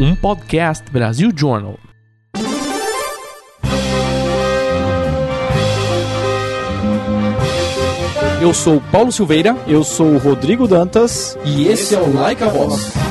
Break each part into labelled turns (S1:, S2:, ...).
S1: um podcast Brasil Journal.
S2: Eu sou Paulo Silveira.
S3: Eu sou o Rodrigo Dantas.
S2: E esse é o Like a Voz.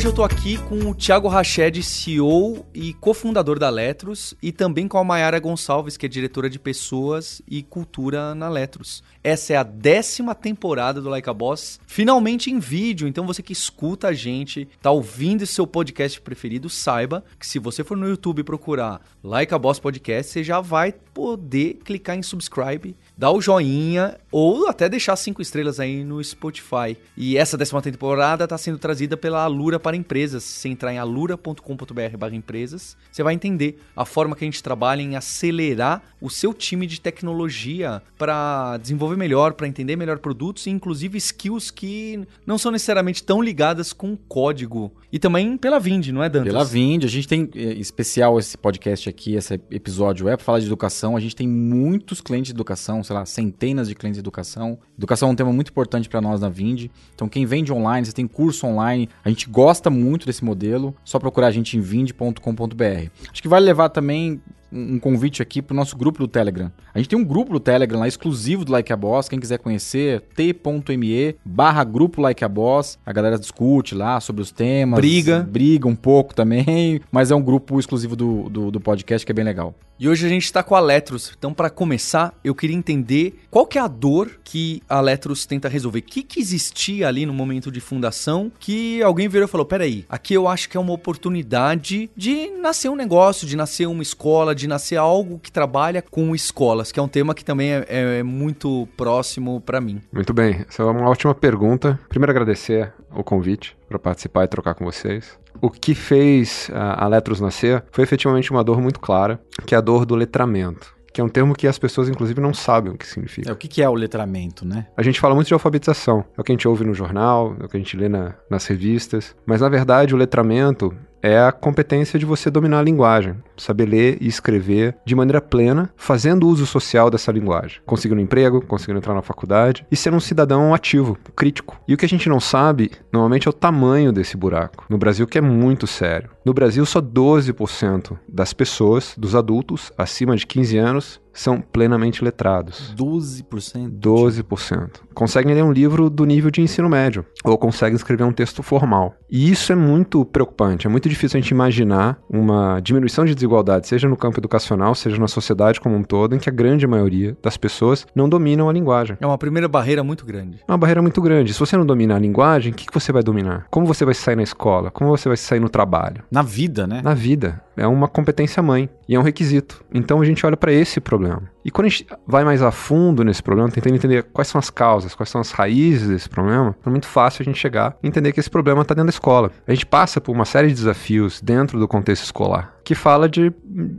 S2: Hoje eu tô aqui com o Thiago Rached, CEO e cofundador da Letros, e também com a Mayara Gonçalves, que é diretora de pessoas e cultura na Letros. Essa é a décima temporada do Like a Boss, finalmente em vídeo. Então você que escuta a gente, tá ouvindo seu podcast preferido, saiba que se você for no YouTube procurar Like a Boss Podcast, você já vai poder clicar em subscribe, dar o joinha ou até deixar cinco estrelas aí no Spotify. E essa décima temporada está sendo trazida pela Alura para empresas. Se você entrar em alura.com.br/empresas, você vai entender a forma que a gente trabalha em acelerar o seu time de tecnologia para desenvolver melhor, para entender melhor produtos e inclusive skills que não são necessariamente tão ligadas com código. E também pela Vind, não é, Dantas?
S3: Pela Vind, a gente tem eh, especial esse podcast aqui, esse episódio é para falar de educação. A gente tem muitos clientes de educação, sei lá, centenas de clientes de educação. Educação é um tema muito importante para nós na Vind. Então, quem vende online, você tem curso online, a gente gosta muito desse modelo. Só procurar a gente em vind.com.br. Acho que vale levar também um convite aqui pro nosso grupo do Telegram. A gente tem um grupo do Telegram lá exclusivo do Like a Boss. Quem quiser conhecer, t.me barra grupo Like a Boss. A galera discute lá sobre os temas.
S2: Briga.
S3: Briga um pouco também. Mas é um grupo exclusivo do, do, do podcast que é bem legal.
S2: E hoje a gente está com a Letros. Então, para começar, eu queria entender qual que é a dor que a Letros tenta resolver. O que, que existia ali no momento de fundação que alguém virou e falou: peraí, aqui eu acho que é uma oportunidade de nascer um negócio, de nascer uma escola, de nascer algo que trabalha com escolas, que é um tema que também é, é muito próximo para mim.
S4: Muito bem, essa é uma ótima pergunta. Primeiro, agradecer o convite para participar e trocar com vocês. O que fez a, a Letros nascer foi efetivamente uma dor muito clara, que é a dor do letramento que é um termo que as pessoas, inclusive, não sabem o que significa.
S3: É, o que, que é o letramento, né?
S4: A gente fala muito de alfabetização, é o que a gente ouve no jornal, é o que a gente lê na, nas revistas, mas na verdade o letramento é a competência de você dominar a linguagem, saber ler e escrever de maneira plena, fazendo uso social dessa linguagem, conseguindo um emprego, conseguindo entrar na faculdade e ser um cidadão ativo, crítico. E o que a gente não sabe, normalmente, é o tamanho desse buraco. No Brasil, que é muito sério. No Brasil, só 12% das pessoas, dos adultos acima de 15 anos, são plenamente letrados.
S3: 12%?
S4: 12%. Conseguem ler um livro do nível de ensino médio, ou conseguem escrever um texto formal. E isso é muito preocupante, é muito difícil a gente imaginar uma diminuição de desigualdade, seja no campo educacional, seja na sociedade como um todo, em que a grande maioria das pessoas não dominam a linguagem.
S2: É uma primeira barreira muito grande.
S4: É uma barreira muito grande. Se você não domina a linguagem, o que, que você vai dominar? Como você vai sair na escola? Como você vai sair no trabalho?
S3: Na vida, né?
S4: Na vida. É uma competência mãe e é um requisito. Então a gente olha para esse problema. E quando a gente vai mais a fundo nesse problema, tentando entender quais são as causas, quais são as raízes desse problema, é muito fácil a gente chegar e entender que esse problema está dentro da escola. A gente passa por uma série de desafios dentro do contexto escolar que fala de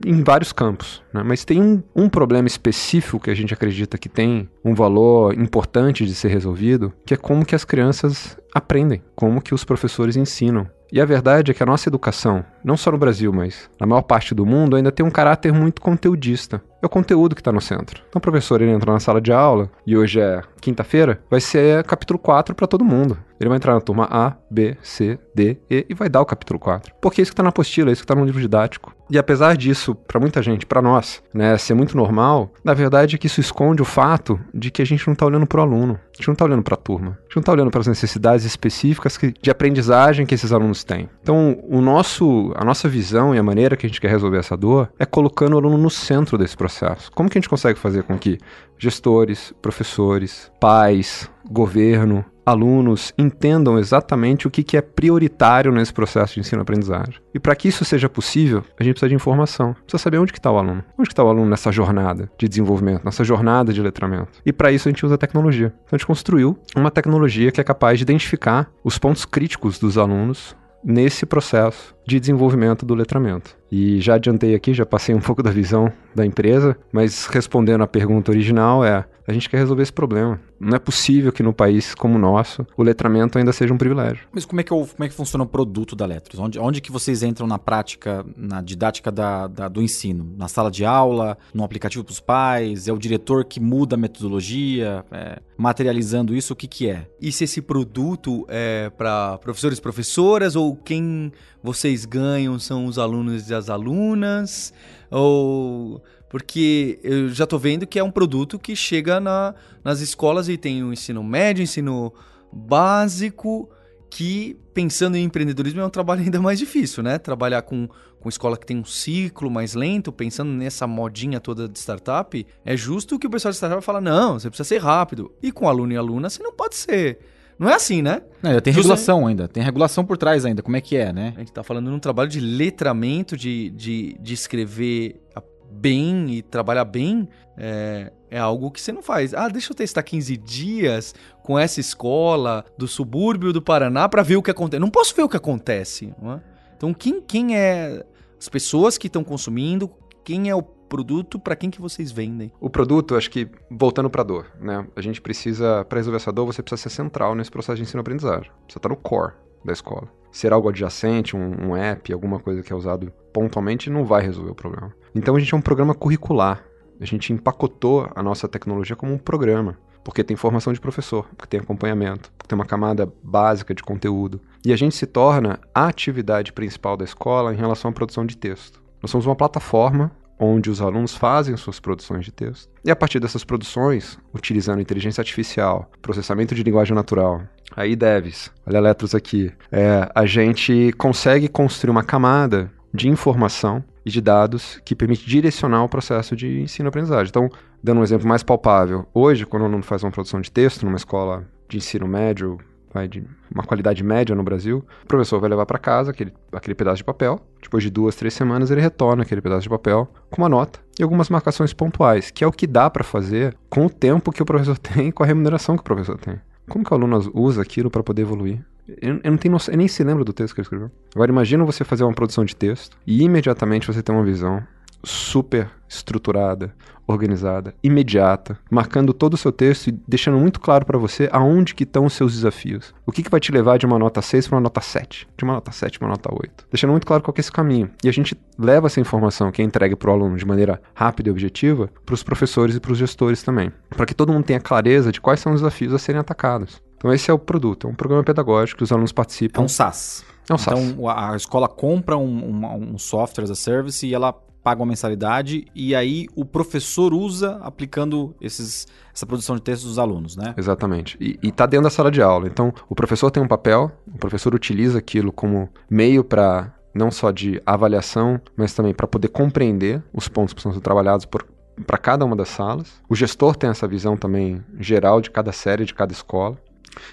S4: em vários campos, né? mas tem um, um problema específico que a gente acredita que tem um valor importante de ser resolvido, que é como que as crianças aprendem, como que os professores ensinam. E a verdade é que a nossa educação, não só no Brasil, mas na maior parte do mundo, ainda tem um caráter muito conteudista. É o conteúdo que está no centro. Então o professor ele entra na sala de aula, e hoje é quinta-feira, vai ser capítulo 4 para todo mundo. Ele vai entrar na turma A, B, C, D, E e vai dar o capítulo 4. Porque é isso que está na apostila, é isso que está no livro didático. E apesar disso, para muita gente, para nós, né, ser muito normal, na verdade é que isso esconde o fato de que a gente não está olhando para o aluno, a gente não está olhando para a turma, a gente não está olhando para as necessidades específicas que, de aprendizagem que esses alunos têm. Então, o nosso, a nossa visão e a maneira que a gente quer resolver essa dor é colocando o aluno no centro desse processo. Como que a gente consegue fazer com que gestores, professores, pais, governo, alunos entendam exatamente o que, que é prioritário nesse processo de ensino-aprendizagem. E para que isso seja possível, a gente precisa de informação. Precisa saber onde está o aluno. Onde está o aluno nessa jornada de desenvolvimento, nessa jornada de letramento. E para isso a gente usa tecnologia. Então a gente construiu uma tecnologia que é capaz de identificar os pontos críticos dos alunos nesse processo de desenvolvimento do letramento. E já adiantei aqui, já passei um pouco da visão da empresa, mas respondendo à pergunta original é: a gente quer resolver esse problema. Não é possível que no país como o nosso o letramento ainda seja um privilégio.
S3: Mas como é que, é o- como é que funciona o produto da Letros? Onde, onde que vocês entram na prática, na didática da- da- do ensino? Na sala de aula, no aplicativo para os pais? É o diretor que muda a metodologia? É, materializando isso, o que que é?
S2: E se esse produto é para professores e professoras ou quem vocês ganham são os alunos e as alunas? Ou porque eu já tô vendo que é um produto que chega na- nas escolas e tem o ensino médio, ensino básico, que pensando em empreendedorismo é um trabalho ainda mais difícil, né? Trabalhar com, com escola que tem um ciclo mais lento, pensando nessa modinha toda de startup, é justo que o pessoal de startup fala, não, você precisa ser rápido. E com aluno e aluna, você não pode ser. Não é assim, né?
S3: Não, ainda tem
S2: José-
S3: regulação ainda. Tem regulação por trás ainda. Como é que é, né?
S2: A gente tá falando num trabalho de letramento, de, de, de escrever a- bem e trabalhar bem, é, é algo que você não faz. Ah, deixa eu testar 15 dias com essa escola do subúrbio do Paraná para ver o que acontece. Não posso ver o que acontece. é? Então, quem, quem é as pessoas que estão consumindo, quem é o produto, para quem que vocês vendem?
S4: O produto, acho que, voltando para a dor, né? A gente precisa, para resolver essa dor, você precisa ser central nesse processo de ensino-aprendizagem. Você está no core da escola. Ser algo adjacente, um, um app, alguma coisa que é usado pontualmente, não vai resolver o problema. Então a gente é um programa curricular. A gente empacotou a nossa tecnologia como um programa. Porque tem formação de professor, porque tem acompanhamento, porque tem uma camada básica de conteúdo. E a gente se torna a atividade principal da escola em relação à produção de texto. Nós somos uma plataforma onde os alunos fazem suas produções de texto. E a partir dessas produções, utilizando inteligência artificial, processamento de linguagem natural, aí devs, olha letras aqui, é, a gente consegue construir uma camada de informação e de dados que permite direcionar o processo de ensino-aprendizagem. Então, dando um exemplo mais palpável, hoje, quando o aluno faz uma produção de texto numa escola de ensino médio, vai de uma qualidade média no Brasil, o professor vai levar para casa aquele, aquele pedaço de papel. Depois de duas, três semanas, ele retorna aquele pedaço de papel com uma nota e algumas marcações pontuais, que é o que dá para fazer com o tempo que o professor tem e com a remuneração que o professor tem. Como que o aluno usa aquilo para poder evoluir? Eu, eu não tenho noção, eu nem se lembra do texto que ele escreveu. Agora imagina você fazer uma produção de texto e imediatamente você ter uma visão super estruturada, organizada, imediata, marcando todo o seu texto e deixando muito claro para você aonde que estão os seus desafios. O que, que vai te levar de uma nota 6 para uma nota 7, de uma nota 7 para uma nota 8. Deixando muito claro qual que é esse caminho. E a gente leva essa informação que é entregue para o aluno de maneira rápida e objetiva para os professores e para os gestores também, para que todo mundo tenha clareza de quais são os desafios a serem atacados. Então esse é o produto, é um programa pedagógico que os alunos
S3: É
S4: participam.
S3: um SaaS.
S4: É um SaaS.
S3: Então a escola compra um, uma- um software as a service e ela paga uma mensalidade e aí o professor usa aplicando esses, essa produção de textos dos alunos, né?
S4: Exatamente. E, e tá dentro da sala de aula. Então, o professor tem um papel, o professor utiliza aquilo como meio para não só de avaliação, mas também para poder compreender os pontos que precisam ser trabalhados para cada uma das salas. O gestor tem essa visão também geral de cada série, de cada escola.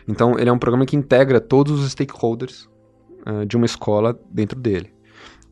S4: Então, ele é um programa que integra todos os stakeholders ah, de uma escola dentro dele.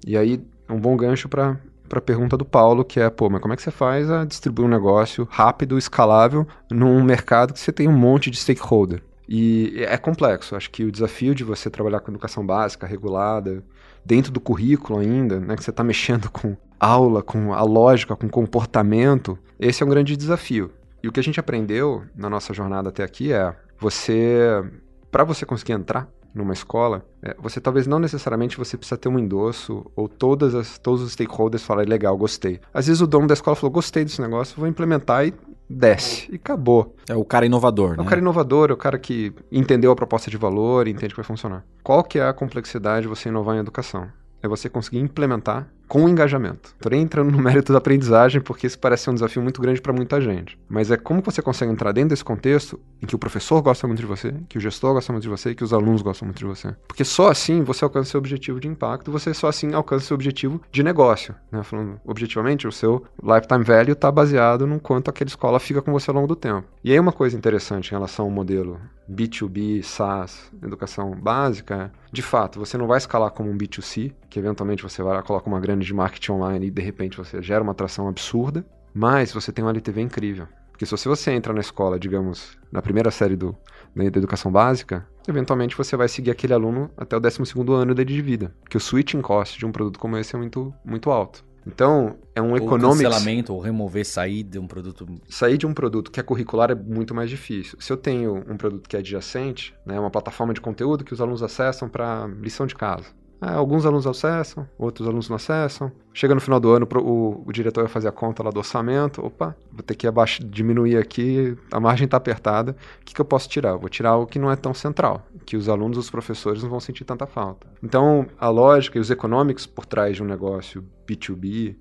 S4: E aí, é um bom gancho para para a pergunta do Paulo, que é, pô, mas como é que você faz a distribuir um negócio rápido, escalável, num mercado que você tem um monte de stakeholder? E é complexo. Acho que o desafio de você trabalhar com educação básica, regulada, dentro do currículo ainda, né, que você está mexendo com aula, com a lógica, com comportamento, esse é um grande desafio. E o que a gente aprendeu na nossa jornada até aqui é você, para você conseguir entrar numa escola, é, você talvez não necessariamente você precisa ter um endosso ou todas as, todos os stakeholders falarem legal, gostei. Às vezes o dono da escola falou gostei desse negócio, vou implementar e desce e acabou.
S3: É o cara inovador,
S4: É
S3: né?
S4: o cara inovador, é o cara que entendeu a proposta de valor entende que vai funcionar. Qual que é a complexidade de você inovar em educação? É você conseguir implementar com engajamento. Entrando no mérito da aprendizagem, porque isso parece ser um desafio muito grande para muita gente. Mas é como você consegue entrar dentro desse contexto em que o professor gosta muito de você, que o gestor gosta muito de você que os alunos gostam muito de você. Porque só assim você alcança seu objetivo de impacto, você só assim alcança seu objetivo de negócio. Né? Falando objetivamente, o seu lifetime value está baseado no quanto aquela escola fica com você ao longo do tempo. E aí uma coisa interessante em relação ao modelo B2B, SaaS, educação básica, é, de fato, você não vai escalar como um B2C, que eventualmente você vai lá, coloca uma de marketing online e de repente você gera uma atração absurda, mas você tem um LTV incrível. Porque se você entra na escola, digamos, na primeira série do, da da educação básica, eventualmente você vai seguir aquele aluno até o 12º ano dele de vida. Porque o switching cost de um produto como esse é muito, muito alto. Então, é um
S2: Ou
S4: economics.
S2: cancelamento, ou remover, sair de um produto.
S4: sair de um produto que é curricular é muito mais difícil. Se eu tenho um produto que é adjacente, né, uma plataforma de conteúdo que os alunos acessam para lição de casa. É, alguns alunos acessam, outros alunos não acessam. Chega no final do ano, o, o diretor vai fazer a conta lá do orçamento. Opa, vou ter que abaixar, diminuir aqui, a margem está apertada. O que, que eu posso tirar? Vou tirar o que não é tão central, que os alunos, os professores não vão sentir tanta falta. Então, a lógica e os economics por trás de um negócio B2B,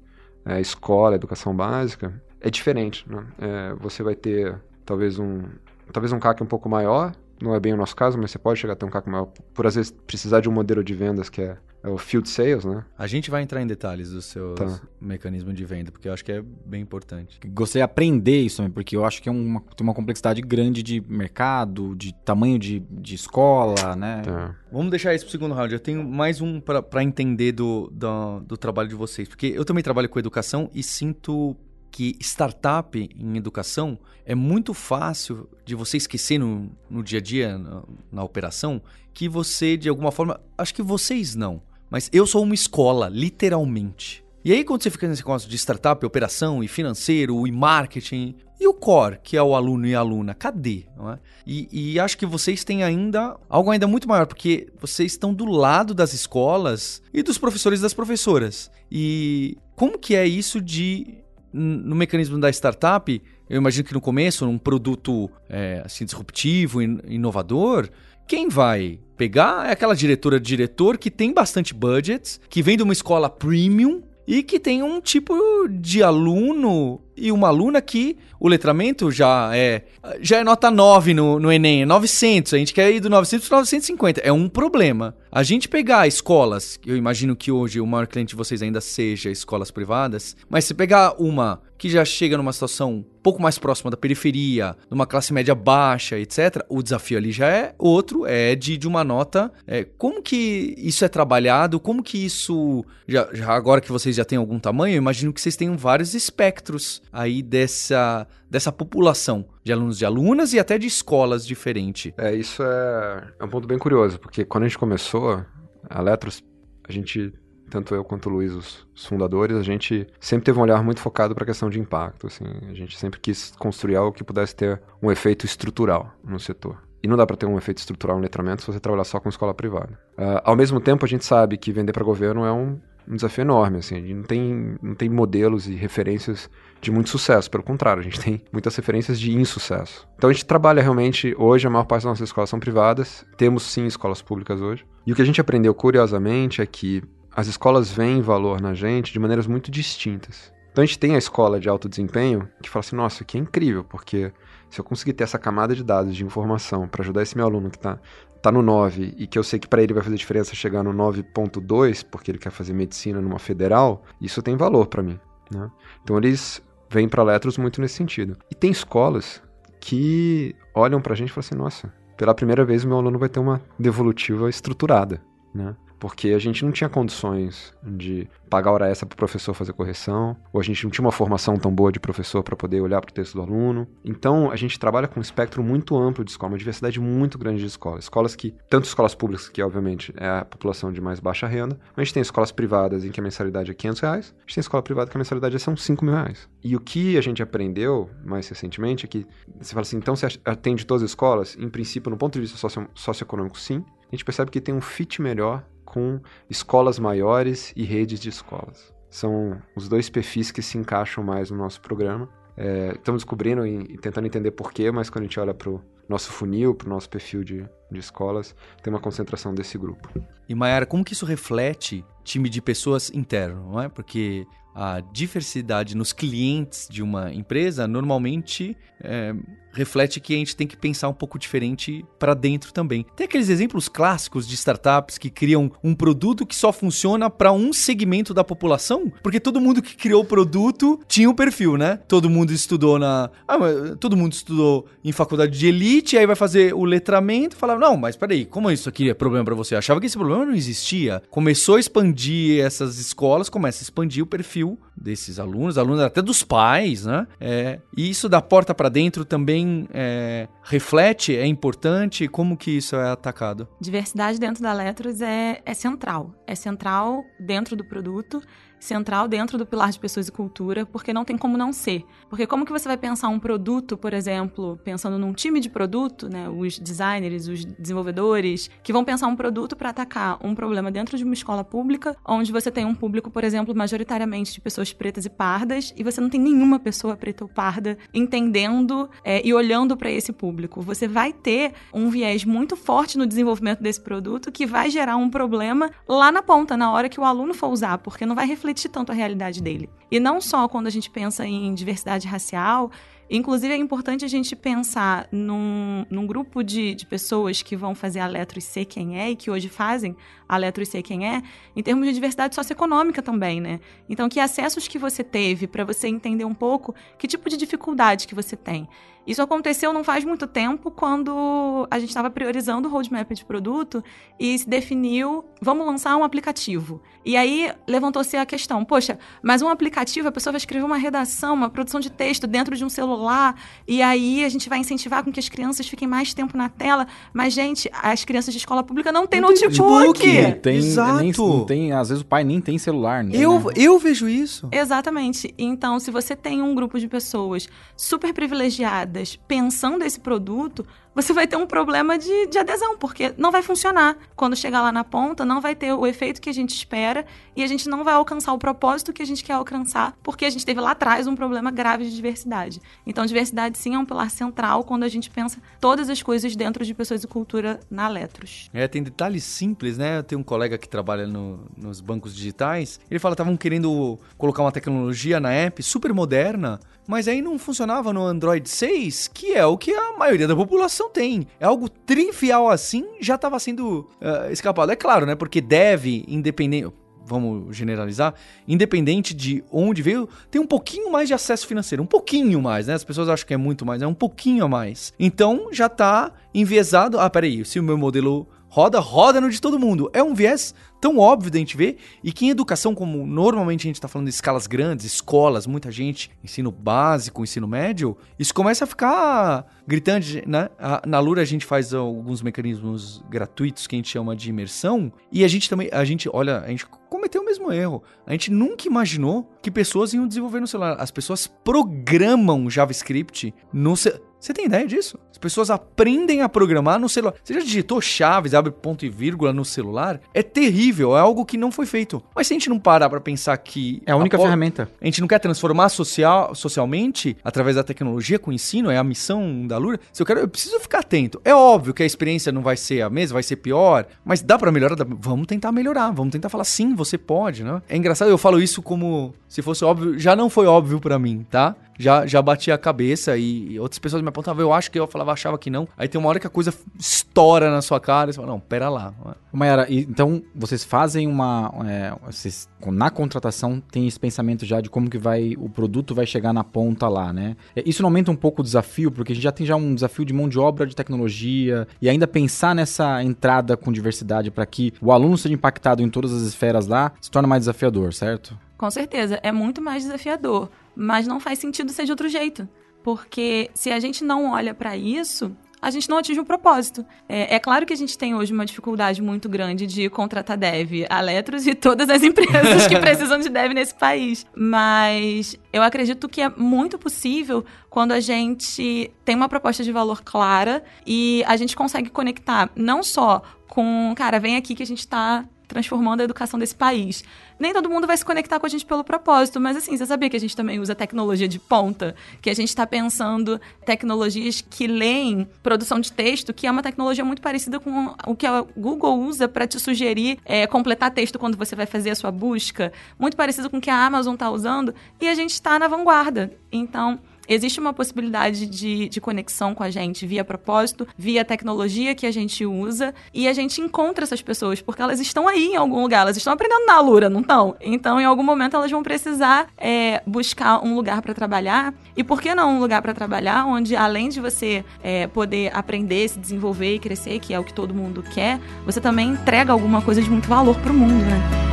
S4: é, escola, educação básica, é diferente. Né? É, você vai ter talvez um, talvez um CAC um pouco maior, não é bem o nosso caso, mas você pode chegar a ter um CAC maior por às vezes precisar de um modelo de vendas que é, é o field sales, né?
S2: A gente vai entrar em detalhes do seu
S4: Tá.
S2: mecanismo de venda, porque eu acho que é bem importante.
S3: Gostaria de aprender isso também, porque eu acho que é uma, tem uma complexidade grande de mercado, de tamanho de, de escola, né?
S4: Tá.
S2: Vamos deixar isso pro segundo round. Eu tenho mais um pra- pra entender do, do, do trabalho de vocês. Porque eu também trabalho com educação e sinto que startup em educação é muito fácil de você esquecer no, no dia a dia, na, na operação, que você, de alguma forma. Acho que vocês não. Mas eu sou uma escola, literalmente. E aí, quando você fica nesse negócio de startup, operação e financeiro e marketing, e o core, que é o aluno e a aluna, cadê? É? E, e acho que vocês têm ainda algo ainda muito maior, porque vocês estão do lado das escolas e dos professores e das professoras. E como que é isso de no mecanismo da startup? Eu imagino que no começo, um produto é, assim disruptivo, in- inovador, quem vai pegar é aquela diretora diretor que tem bastante budgets, que vem de uma escola premium e que tem um tipo de aluno e uma aluna que o letramento já é já é nota 9 no, no Enem, é 900. A gente quer ir do 900 para 950. É um problema. A gente pegar escolas, eu imagino que hoje o maior cliente de vocês ainda seja escolas privadas, mas se pegar uma que já chega numa situação um pouco mais próxima da periferia, numa classe média baixa, etc., o desafio ali já é outro, é de, de uma nota. é, como que isso é trabalhado? Como que isso. Já, já agora que vocês já têm algum tamanho, imagino que vocês tenham vários espectros aí dessa, dessa população de alunos e alunas e até de escolas diferentes.
S4: É, isso é, é um ponto bem curioso, porque quando a gente começou a Letros, a gente, tanto eu quanto o Luiz, os, fundadores, a gente sempre teve um olhar muito focado para a questão de impacto. Assim, a gente sempre quis construir algo que pudesse ter um efeito estrutural no setor. E não dá para ter um efeito estrutural no letramento se você trabalhar só com escola privada. Ah, ao mesmo tempo, a gente sabe que vender para governo é um, um desafio enorme. Assim, a gente não tem, não tem modelos e referências de muito sucesso. Pelo contrário, a gente tem muitas referências de insucesso. Então a gente trabalha realmente, hoje a maior parte das nossas escolas são privadas, temos sim escolas públicas hoje. E o que a gente aprendeu curiosamente é que as escolas veem valor na gente de maneiras muito distintas. Então a gente tem a escola de alto desempenho que fala assim, nossa, que é incrível, porque se eu conseguir ter essa camada de dados, de informação, para ajudar esse meu aluno que está tá no 9 e que eu sei que para ele vai fazer diferença chegar no 9.2, porque ele quer fazer medicina numa federal, isso tem valor para mim. Né? Então eles vêm para Letros muito nesse sentido. E tem escolas que olham para a gente e falam assim, nossa, pela primeira vez o meu aluno vai ter uma devolutiva estruturada, né? Porque a gente não tinha condições de pagar hora extra para o professor fazer correção, ou a gente não tinha uma formação tão boa de professor para poder olhar para o texto do aluno. Então, a gente trabalha com um espectro muito amplo de escola, uma diversidade muito grande de escolas. Escolas que, tanto escolas públicas, que obviamente é a população de mais baixa renda, mas a gente tem escolas privadas em que a mensalidade é 500 reais, a gente tem escola privada que a mensalidade são 5 mil reais. E o que a gente aprendeu mais recentemente é que você fala assim, então você atende todas as escolas? Em princípio, no ponto de vista socio socioeconômico, sim. A gente percebe que tem um fit melhor com escolas maiores e redes de escolas. São os dois perfis que se encaixam mais no nosso programa. É, estamos descobrindo e, tentando entender porquê, mas quando a gente olha para o nosso funil, para o nosso perfil de, de escolas, tem uma concentração desse grupo.
S2: E Mayara, como que isso reflete time de pessoas interno, não é? Porque a diversidade nos clientes de uma empresa normalmente é, reflete que a gente tem que pensar um pouco diferente para dentro também. Tem aqueles exemplos clássicos de startups que criam um produto que só funciona para um segmento da população, porque todo mundo que criou o produto tinha um perfil, né? Todo mundo estudou na, ah, todo mundo estudou em faculdade de elite, aí vai fazer o letramento, falava não, mas peraí, como isso aqui é problema para você? Eu achava que esse problema não existia. Começou a expandir essas escolas, começa a expandir o perfil desses alunos, alunos até dos pais, né? É, e isso da porta para dentro também é, reflete, é importante. Como que isso é atacado?
S5: Diversidade dentro da Letros é, é central. É central dentro do produto. Central dentro do pilar de pessoas e cultura, porque não tem como não ser. Porque como que você vai pensar um produto, por exemplo, pensando num time de produto, né, os designers, os desenvolvedores, que vão pensar um produto para atacar um problema dentro de uma escola pública, onde você tem um público, por exemplo, majoritariamente de pessoas pretas e pardas, e você não tem nenhuma pessoa preta ou parda entendendo é, e olhando para esse público. Você vai ter um viés muito forte no desenvolvimento desse produto que vai gerar um problema lá na ponta, na hora que o aluno for usar, porque não vai refletir tanto a realidade dele. E não só quando a gente pensa em diversidade racial, Inclusive, é importante a gente pensar num, num grupo de, de, pessoas que vão fazer a Letro e ser quem é, e que hoje fazem a Letro e ser quem é, em termos de diversidade socioeconômica também, né? Então, que acessos que você teve para você entender um pouco que tipo de dificuldade que você tem. Isso aconteceu não faz muito tempo, quando a gente estava priorizando o roadmap de produto e se definiu, vamos lançar um aplicativo. E aí levantou-se a questão, poxa, mas um aplicativo, a pessoa vai escrever uma redação, uma produção de texto dentro de um celular, e aí a gente vai incentivar com que as crianças fiquem mais tempo na tela. Mas, gente, as crianças de escola pública não têm notebook.
S3: Tem,
S2: Exato.
S3: Nem, não tem, às vezes o pai nem tem celular. Né?
S2: Eu, eu vejo isso.
S5: Exatamente. Então, se você tem um grupo de pessoas super privilegiadas, pensando esse produto, você vai ter um problema de, de adesão, porque não vai funcionar. Quando chegar lá na ponta, não vai ter o efeito que a gente espera e a gente não vai alcançar o propósito que a gente quer alcançar, porque a gente teve lá atrás um problema grave de diversidade. Então, diversidade sim é um pilar central quando a gente pensa todas as coisas dentro de pessoas e cultura na Letros.
S2: É, tem detalhes simples, né? Eu tenho um colega que trabalha no, nos bancos digitais. Ele fala que estavam querendo colocar uma tecnologia na app super moderna, mas aí não funcionava no Android 6, que é o que a maioria da população tem. É algo trivial assim, já estava sendo uh, escapado. É claro, né? Porque deve, independente vamos generalizar, independente de onde veio, tem um pouquinho mais de acesso financeiro, um pouquinho mais, né? As pessoas acham que é muito mais, é um pouquinho a mais. Então já está enviesado. Ah, peraí, se o meu modelo roda, roda no de todo mundo. É um viés tão óbvio da gente ver e que em educação, como normalmente a gente está falando de escalas grandes, escolas, muita gente, ensino básico, ensino médio, isso começa a ficar gritante, né? Na Lura a gente faz alguns mecanismos gratuitos que a gente chama de imersão e a gente também, a gente, olha, a gente cometeu o mesmo erro. A gente nunca imaginou que pessoas iam desenvolver no celular. As pessoas programam JavaScript no celular. Você tem ideia disso? As pessoas aprendem a programar no celular. Você já digitou chaves, abre ponto e vírgula no celular? É terrível, é algo que não foi feito. Mas se a gente não parar para pensar que.
S3: É a única a ferramenta.
S2: A gente não quer transformar social, socialmente através da tecnologia com o ensino, é a missão da Lura. Se eu quero, eu preciso ficar atento. É óbvio que a experiência não vai ser a mesma, vai ser pior, mas dá para melhorar. Vamos tentar melhorar, vamos tentar falar sim, você pode, né? É engraçado, eu falo isso como se fosse óbvio, já não foi óbvio para mim, tá? Já, já bati a cabeça e outras pessoas me apontavam, eu acho que eu falava, achava que não. Aí tem uma hora que a coisa estoura na sua cara e você fala, não, pera lá.
S3: Mayara, então vocês fazem uma. É, vocês, na contratação tem esse pensamento já de como que vai o produto vai chegar na ponta lá, né? É, isso não aumenta um pouco o desafio, porque a gente já tem já um desafio de mão de obra de tecnologia e ainda pensar nessa entrada com diversidade para que o aluno seja impactado em todas as esferas lá se torna mais desafiador, certo?
S5: Com certeza, é muito mais desafiador, mas não faz sentido ser de outro jeito. Porque se a gente não olha para isso, a gente não atinge o propósito. É, é, claro que a gente tem hoje uma dificuldade muito grande de contratar dev, a Letros e todas as empresas que precisam de dev nesse país. Mas eu acredito que é muito possível quando a gente tem uma proposta de valor clara e a gente consegue conectar não só com, cara, vem aqui que a gente está transformando a educação desse país. Nem todo mundo vai se conectar com a gente pelo propósito, mas assim, você sabia que a gente também usa tecnologia de ponta? Que a gente está pensando tecnologias que leem produção de texto, que é uma tecnologia muito parecida com o que a Google usa para te sugerir é, completar texto quando você vai fazer a sua busca, muito parecido com o que a Amazon está usando, e a gente está na vanguarda. Então, existe uma possibilidade de, de conexão com a gente via propósito, via tecnologia que a gente usa, e a gente encontra essas pessoas, porque elas estão aí em algum lugar, elas estão aprendendo na Lura, não estão? Então, em algum momento, elas vão precisar é, buscar um lugar para trabalhar, e por que não um lugar para trabalhar onde, além de você é, poder aprender, se desenvolver e crescer, que é o que todo mundo quer, você também entrega alguma coisa de muito valor para o mundo, né?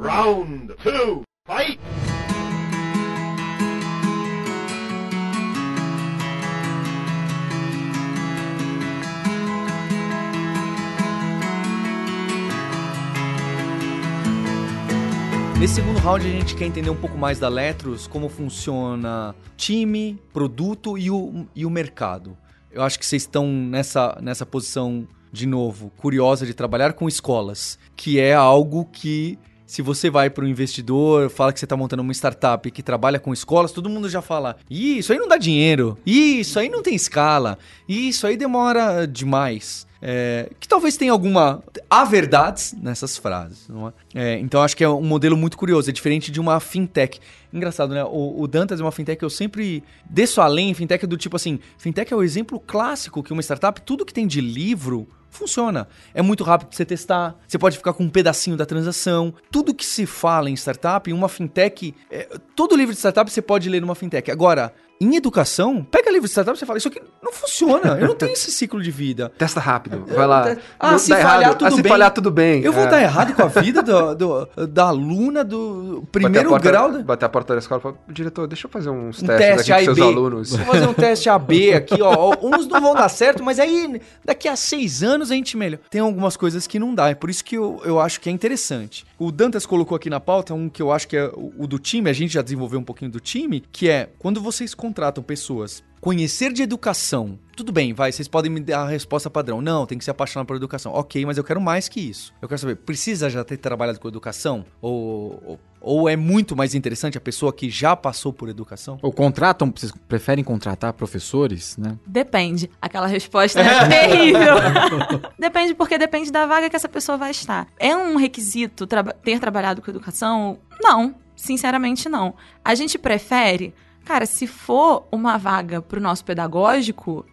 S6: Round fight!
S2: Nesse segundo round a gente quer entender um pouco mais da Letros, como funciona time, produto e o, e o mercado. Eu acho que vocês estão nessa, nessa posição, de novo, curiosa de trabalhar com escolas, que é algo que se você vai para um investidor, fala que você está montando uma startup que trabalha com escolas, todo mundo já fala: isso aí não dá dinheiro, isso aí não tem escala, isso aí demora demais. É, que talvez tenha alguma. Há verdades nessas frases. É? É, então acho que é um modelo muito curioso, é diferente de uma fintech. Engraçado, né? O, o Dantas é uma fintech que eu sempre desço além. Fintech do tipo assim: fintech é o exemplo clássico que uma startup, tudo que tem de livro funciona. É muito rápido pra você testar, você pode ficar com um pedacinho da transação. Tudo que se fala em startup, em uma fintech, é, todo livro de startup você pode ler numa fintech. Agora, em educação, pega livro de startup e você fala, isso aqui não funciona, eu não tenho esse ciclo de vida.
S4: Testa rápido, vai lá.
S2: Ah,
S4: Não
S2: se falhar,
S4: errado.
S2: tudo
S4: ah, se
S2: bem.
S4: falhar, tudo bem.
S2: Eu vou
S4: É.
S2: estar errado com a vida do, do- da aluna do
S4: Bater
S2: primeiro
S4: a porta,
S2: grau da,
S4: Bater a porta da escola e falar, diretor, deixa eu fazer uns
S2: um
S4: testes
S2: teste
S4: aqui
S2: A
S4: com
S2: e
S4: seus
S2: B.
S4: alunos.
S2: Vou fazer um teste AB aqui, ó. ó, Uns não vão dar certo, mas aí daqui a seis anos a gente melhora. Tem algumas coisas que não dá, é por isso que eu, eu acho que é interessante. O Dantas colocou aqui na pauta um que eu acho que é o, o do time, a gente já desenvolveu um pouquinho do time, que é quando vocês contratam pessoas Conhecer de educação. Tudo bem, vai, vocês podem me dar a resposta padrão. Não, tem que se apaixonar por educação. Ok, mas eu quero mais que isso. Eu quero saber, precisa já ter trabalhado com educação? Ou, ou, ou é muito mais interessante a pessoa que já passou por educação?
S3: Ou contratam, vocês preferem contratar professores, né?
S5: Depende. Aquela resposta é terrível. depende, porque depende da vaga que essa pessoa vai estar. É um requisito traba- ter trabalhado com educação? Não. Sinceramente, não. A gente prefere. Cara, se for uma vaga pro nosso pedagógico,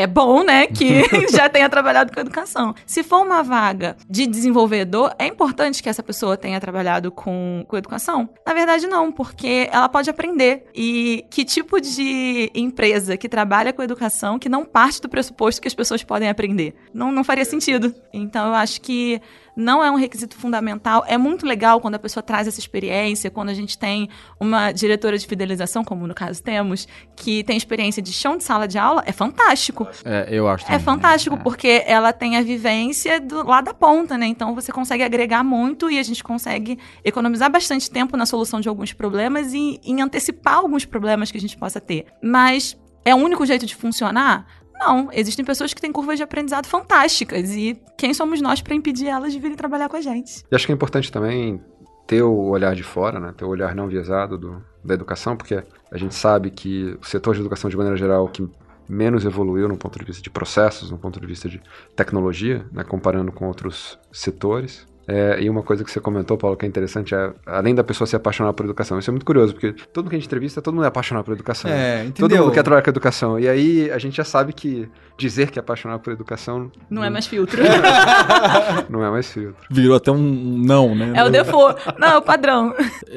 S5: é bom, né, que já tenha trabalhado com educação. Se for uma vaga de desenvolvedor, é importante que essa pessoa tenha trabalhado com, com educação? Na verdade, não, porque ela pode aprender. E que tipo de empresa que trabalha com educação que não parte do pressuposto que as pessoas podem aprender? Não, não faria sentido. Então, eu acho que não é um requisito fundamental. É muito legal quando a pessoa traz essa experiência, quando a gente tem uma diretora de fidelização, como no caso temos, que tem experiência de chão de sala de aula, é fantástico.
S3: É, eu acho
S5: É
S3: também,
S5: fantástico,
S3: né?
S5: porque ela tem a vivência do, lá da ponta, né? Então você consegue agregar muito e a gente consegue economizar bastante tempo na solução de alguns problemas e em antecipar alguns problemas que a gente possa ter. Mas é o único jeito de funcionar? Não, existem pessoas que têm curvas de aprendizado fantásticas e quem somos nós para impedir elas de virem trabalhar com a gente?
S4: E acho que é importante também ter o olhar de fora, né? ter o olhar não viesado do, da educação, porque a gente sabe que o setor de educação, de maneira geral, que menos evoluiu no ponto de vista de processos, no ponto de vista de tecnologia, né? comparando com outros setores. É, e uma coisa que você comentou, Paulo, que é interessante, é além da pessoa se apaixonar por educação. Isso é muito curioso, porque todo mundo que a gente entrevista, todo mundo é apaixonado por educação.
S2: É,
S4: Todo
S2: entendeu?
S4: mundo quer trabalhar com educação. E aí a gente já sabe que dizer que é apaixonado por educação
S5: Não é mais filtro.
S4: não é mais filtro.
S3: Virou até um não, né?
S5: é o default. Não, é o padrão.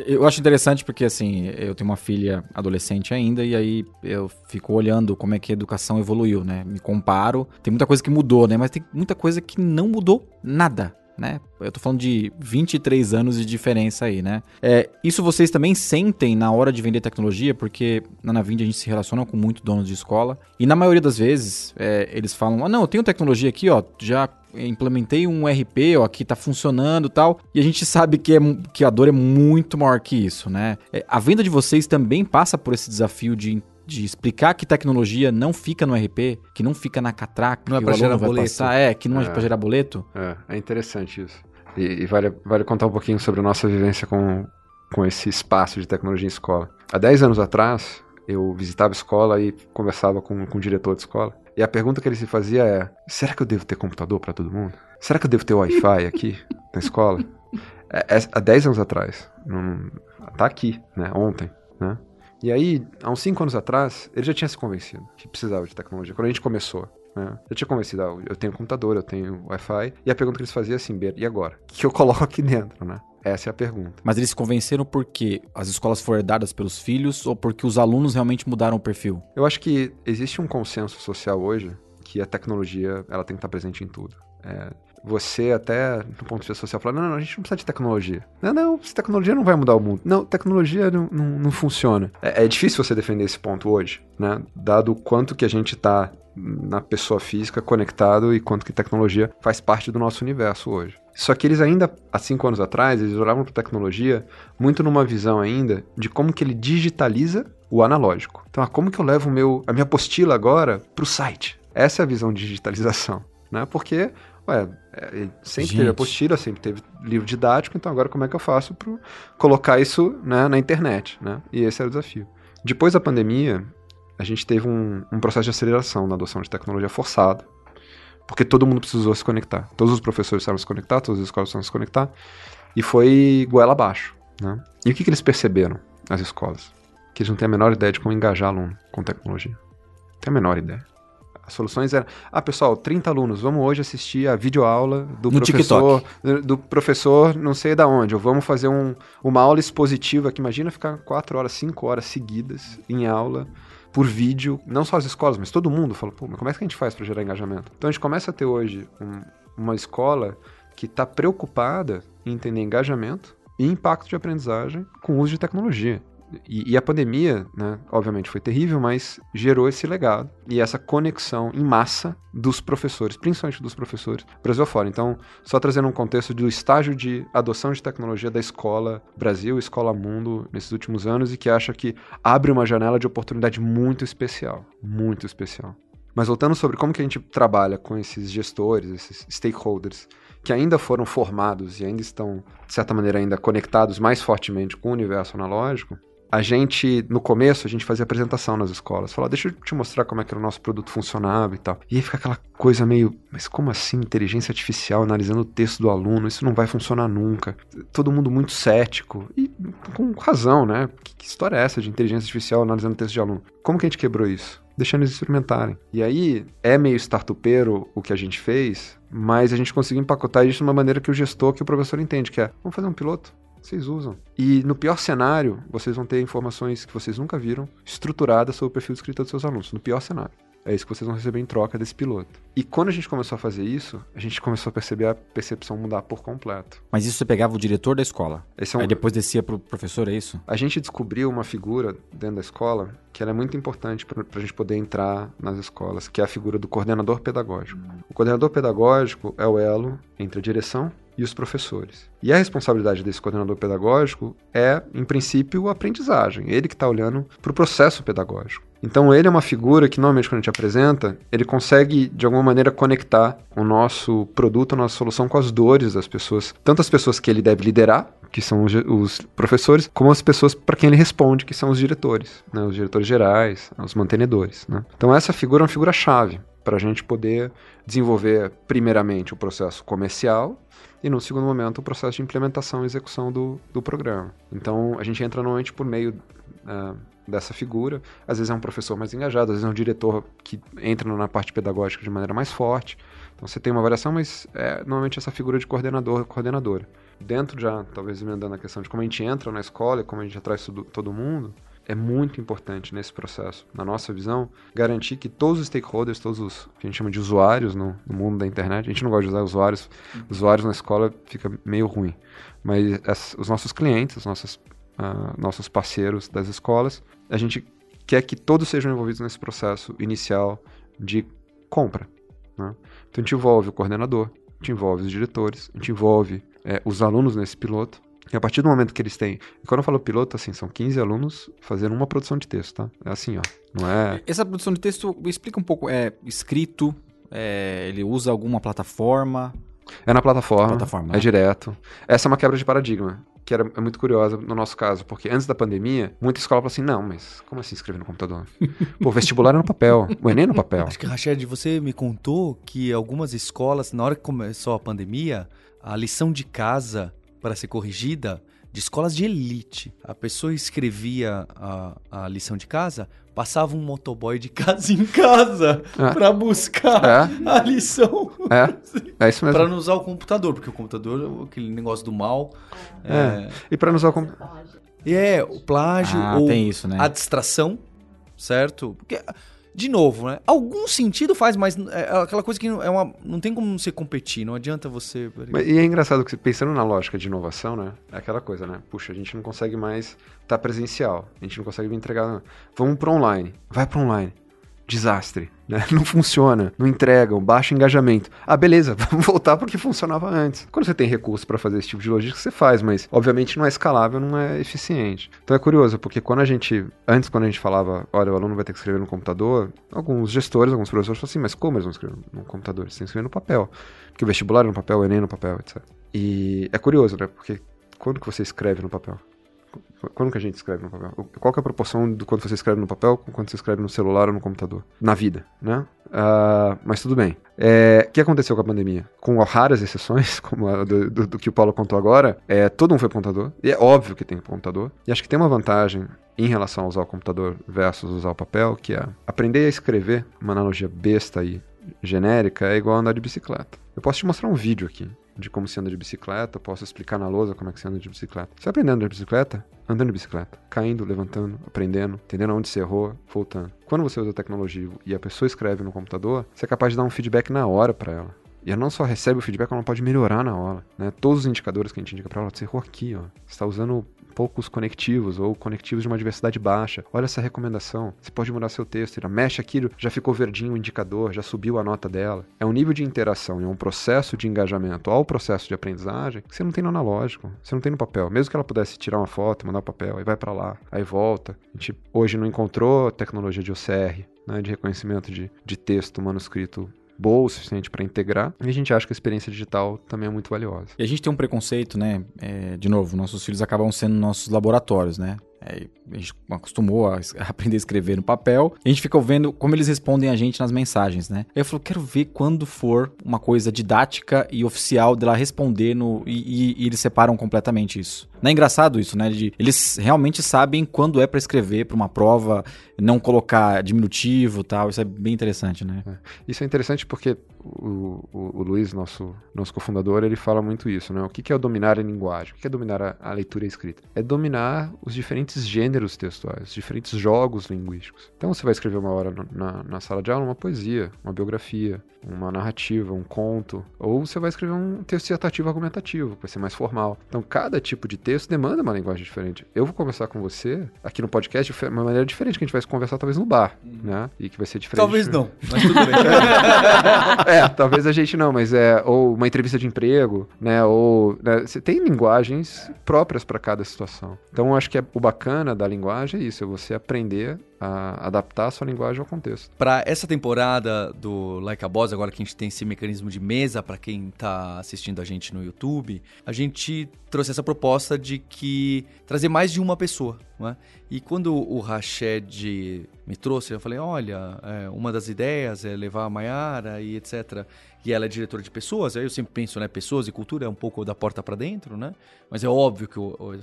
S3: Eu acho interessante porque, assim, eu tenho uma filha adolescente ainda e aí eu fico olhando como é que a educação evoluiu, né? Me comparo. Tem muita coisa que mudou, né? Mas tem muita coisa que não mudou nada. Né? Eu tô falando de 23 anos de diferença aí, né? É, isso vocês também sentem na hora de vender tecnologia, porque na Navind a gente se relaciona com muito donos de escola, e na maioria das vezes é, eles falam: ah, não, eu tenho tecnologia aqui, ó, já implementei um RP, ó, aqui tá funcionando tal. E a gente sabe que, é, que a dor é muito maior que isso, né? É, a venda de vocês também passa por esse desafio de, de explicar que tecnologia não fica no RP, que não fica na catraca,
S2: Não é
S3: que
S2: pra
S3: o
S2: gerar boleto.
S3: passar, é, que não é,
S4: É.
S3: pra gerar boleto.
S4: É, é interessante isso. E, e vale, vale contar um pouquinho sobre a nossa vivência com, com esse espaço de tecnologia em escola. Há 10 anos atrás, eu visitava a escola e conversava com, com o diretor de escola. E a pergunta que ele se fazia é: será que eu devo ter computador para todo mundo? Será que eu devo ter Wi-Fi aqui na escola? É, é, há 10 anos atrás. Tá aqui, né? Ontem, né? E aí, há uns 5 anos atrás, ele já tinha se convencido que precisava de tecnologia. Quando a gente começou, né? Eu tinha convencido, ah, eu tenho computador, eu tenho Wi-Fi. E a pergunta que eles faziam é assim, "Ber, e agora? O que eu coloco aqui dentro, né? Essa é a pergunta.
S3: Mas eles se convenceram porque as escolas foram herdadas pelos filhos ou porque os alunos realmente mudaram o perfil?
S4: Eu acho que existe um consenso social hoje que a tecnologia ela tem que estar presente em tudo. É, você até, do ponto de vista social, fala, não, não, a gente não precisa de tecnologia. Não, não, tecnologia não vai mudar o mundo. Não, tecnologia não, não, não funciona. É, é difícil você defender esse ponto hoje, né? Dado o quanto que a gente está na pessoa física conectado e quanto que tecnologia faz parte do nosso universo hoje. Só que eles ainda, há cinco anos atrás, eles olhavam para tecnologia muito numa visão ainda de como que ele digitaliza o analógico. Então, ah, como que eu levo meu, a minha apostila agora para o site? Essa é a visão de digitalização, né? Porque, ué, é, sempre
S3: Gente.
S4: teve apostila, sempre teve livro didático, então agora como é que eu faço para colocar isso né, na internet, né? E esse era o desafio. Depois da pandemia, a gente teve um, um processo de aceleração na adoção de tecnologia forçado, porque todo mundo precisou se conectar. Todos os professores precisaram se conectar, todas as escolas precisaram se conectar, e foi goela abaixo. Né? E o que, que eles perceberam, as escolas? Que eles não têm a menor ideia de como engajar aluno com tecnologia. Não tem a menor ideia. As soluções eram, ah, pessoal, 30 alunos, vamos hoje assistir a videoaula do
S3: No
S4: professor, do professor não sei da onde, ou vamos fazer um, uma aula expositiva que imagina ficar 4 horas, 5 horas seguidas em aula, por vídeo, não só as escolas, mas todo mundo fala, pô, mas como é que a gente faz para gerar engajamento? Então a gente começa a ter hoje um- uma escola que está preocupada em entender engajamento e impacto de aprendizagem com o uso de tecnologia. E, e a pandemia, né, obviamente foi terrível, mas gerou esse legado e essa conexão em massa dos professores, principalmente dos professores, Brasil afora. Então, só trazendo um contexto do estágio de adoção de tecnologia da escola Brasil, escola mundo nesses últimos anos e que acha que abre uma janela de oportunidade muito especial, muito especial. Mas voltando sobre como que a gente trabalha com esses gestores, esses stakeholders, que ainda foram formados e ainda estão, de certa maneira, ainda conectados mais fortemente com o universo analógico, a gente, no começo, a gente fazia apresentação nas escolas. Falava, deixa eu te mostrar como é que o nosso produto funcionava e tal. E aí fica aquela coisa meio, mas como assim inteligência artificial analisando o texto do aluno? Isso não vai funcionar nunca. Todo mundo muito cético. E com razão, né? Que, que história é essa de inteligência artificial analisando o texto de aluno? Como que a gente quebrou isso? Deixando eles experimentarem. E aí, é meio startupeiro o que a gente fez, mas a gente conseguiu empacotar isso de uma maneira que o gestor, que o professor entende, que é, vamos fazer um piloto? Vocês usam. E no pior cenário, vocês vão ter informações que vocês nunca viram, estruturadas sobre o perfil de escrita dos seus alunos. No pior cenário. É isso que vocês vão receber em troca desse piloto. E quando a gente começou a fazer isso, a gente começou a perceber a percepção mudar por completo.
S3: Mas isso você pegava o diretor da escola.
S4: É um,
S3: Aí depois descia pro professor, é isso?
S4: A gente descobriu uma figura dentro da escola que ela é muito importante para a gente poder entrar nas escolas, que é a figura do coordenador pedagógico. O coordenador pedagógico é o elo entre a direção e os professores. E a responsabilidade desse coordenador pedagógico é, em princípio, a aprendizagem. Ele que está olhando para o processo pedagógico. Então ele é uma figura que normalmente quando a gente apresenta, ele consegue de alguma maneira conectar o nosso produto, a nossa solução com as dores das pessoas, tanto as pessoas que ele deve liderar, que são os, os professores, como as pessoas para quem ele responde, que são os diretores, né, os diretores gerais, os mantenedores. Né. Então essa figura é uma figura chave para a gente poder desenvolver primeiramente o processo comercial e no segundo momento o processo de implementação e execução do, do programa. Então a gente entra normalmente por meio uh, dessa figura. Às vezes é um professor mais engajado, às vezes é um diretor que entra na parte pedagógica de maneira mais forte. Então você tem uma variação, mas é normalmente essa figura de coordenador, coordenadora. Dentro já, talvez emendando a questão de como a gente entra na escola e como a gente atrai todo mundo, é muito importante nesse processo, na nossa visão, garantir que todos os stakeholders, todos os que a gente chama de usuários no, no mundo da internet, a gente não gosta de usar usuários, usuários na escola fica meio ruim, mas as, os nossos clientes, os nossos, uh, nossos parceiros das escolas, a gente quer que todos sejam envolvidos nesse processo inicial de compra. Né? Então a gente envolve o coordenador, a gente envolve os diretores, a gente envolve é, os alunos nesse piloto, e a partir do momento que eles têm. E quando eu falo piloto, assim, são 15 alunos fazendo uma produção de texto, tá? É assim, ó. Não é.
S3: Essa produção de texto, explica um pouco. É escrito? É, ele usa alguma plataforma?
S4: É na plataforma.
S3: Plataforma,
S4: é
S3: né?
S4: direto. Essa é uma quebra de paradigma. Que era, é muito curiosa no nosso caso, porque antes da pandemia, muita escola falou assim: não, mas como assim escrever no computador? Pô, vestibular é no papel, o Enem é no papel.
S2: Acho que, Rached, você me contou que algumas escolas, na hora que começou a pandemia, a lição de casa para ser corrigida de escolas de elite. A pessoa escrevia a, a lição de casa, passava um motoboy de casa em casa
S4: É.
S2: para buscar
S4: É.
S2: a lição.
S4: É, é isso mesmo.
S2: Para não usar o computador, porque o computador é aquele negócio do mal.
S4: É. E para não usar o computador.
S2: É, é o plágio
S3: Ah,
S2: ou
S3: tem isso, né?
S2: a distração, certo? Porque, de novo, né? Algum sentido faz, mas é aquela coisa que não, é uma, não tem como você competir, não adianta você.
S4: Mas, e é engraçado que pensando na lógica de inovação, né? É aquela coisa, né? Puxa, a gente não consegue mais estar presencial. A gente não consegue entregar. Vamos para online. Vai para online. Desastre. Né? Não funciona, não entregam, baixo engajamento. Ah, beleza, vamos voltar porque funcionava antes. Quando você tem recurso para fazer esse tipo de logística, você faz, mas obviamente não é escalável, não é eficiente. Então é curioso, porque quando a gente, antes quando a gente falava, olha, o aluno vai ter que escrever no computador, alguns gestores, alguns professores falaram assim, mas como eles vão escrever no computador? Eles têm que escrever no papel. Porque o vestibular é no papel, o Enem é no papel, etc. E é curioso, né? Porque quando que você escreve no papel? Quando que a gente escreve no papel? Qual é a proporção do quando você escreve no papel com quando você escreve no celular ou no computador? Na vida, né? Uh, mas tudo bem. É, o que aconteceu com a pandemia? Com raras exceções, como a do, do, do que o Paulo contou agora, é, todo mundo foi computador. E é óbvio que tem computador. E acho que tem uma vantagem em relação a usar o computador versus usar o papel, que é aprender a escrever, uma analogia besta aí, genérica, é igual andar de bicicleta. Eu posso te mostrar um vídeo aqui de como se anda de bicicleta, posso explicar na lousa como é que se anda de bicicleta. Você aprendendo a andar de bicicleta? Andando de bicicleta. Caindo, levantando, aprendendo, entendendo onde você errou, voltando. Quando você usa a tecnologia e a pessoa escreve no computador, você é capaz de dar um feedback na hora para ela. E ela não só recebe o feedback, ela pode melhorar na hora. Né? Todos os indicadores que a gente indica para ela, você errou aqui, ó. Você está usando poucos conectivos ou conectivos de uma diversidade baixa. Olha essa recomendação. Você pode mudar seu texto. Ela mexe aquilo, já ficou verdinho o indicador, já subiu a nota dela. É um nível de interação e é um processo de engajamento ao processo de aprendizagem que você não tem no analógico, você não tem no papel. Mesmo que ela pudesse tirar uma foto, mandar o papel, aí vai para lá, aí volta. A gente hoje não encontrou tecnologia de OCR, né, de reconhecimento de, de texto manuscrito boa o suficiente para integrar. E a gente acha que a experiência digital também é muito valiosa.
S3: E a gente tem um preconceito, né? É, de novo, nossos filhos acabam sendo nossos laboratórios, né? É, a gente acostumou a aprender a escrever no papel. A gente fica vendo como eles respondem a gente nas mensagens, né? Eu falo, quero ver quando for uma coisa didática e oficial dela responder no. E, e, e eles separam completamente isso. Não é engraçado isso, né? De, eles realmente sabem quando é para escrever para uma prova, não colocar diminutivo tal. Isso é bem interessante, né?
S4: É. Isso é interessante porque o, o, o, Luiz, nosso, nosso cofundador, ele fala muito isso, né? O que, que é dominar a linguagem? O que é dominar a, a leitura e a escrita? É dominar os diferentes gêneros textuais, os diferentes jogos linguísticos. Então você vai escrever uma hora na, na sala de aula uma poesia, uma biografia, uma narrativa, um conto, ou você vai escrever um texto dissertativo argumentativo, que vai ser mais formal. Então cada tipo de texto texto demanda uma linguagem diferente. Eu vou conversar com você aqui no podcast de uma maneira diferente que a gente vai conversar talvez no bar, uhum. né? E que vai ser diferente.
S2: Talvez não, mas tudo bem.
S4: é, talvez a gente não, mas é ou uma entrevista de emprego, né? Ou né? você tem linguagens próprias para cada situação. Então, eu acho que é, o bacana da linguagem é isso, é você aprender a adaptar a sua linguagem ao contexto.
S2: Para essa temporada do Like a Boss, agora que a gente tem esse mecanismo de mesa para quem está assistindo a gente no YouTube, a gente trouxe essa proposta de que trazer mais de uma pessoa. É? E quando o Rached me trouxe, eu falei: olha, é, uma das ideias é levar a Mayara e etc. E ela é diretora de pessoas. Aí eu sempre penso, né? Pessoas e cultura é um pouco da porta para dentro, né? Mas é óbvio que o, o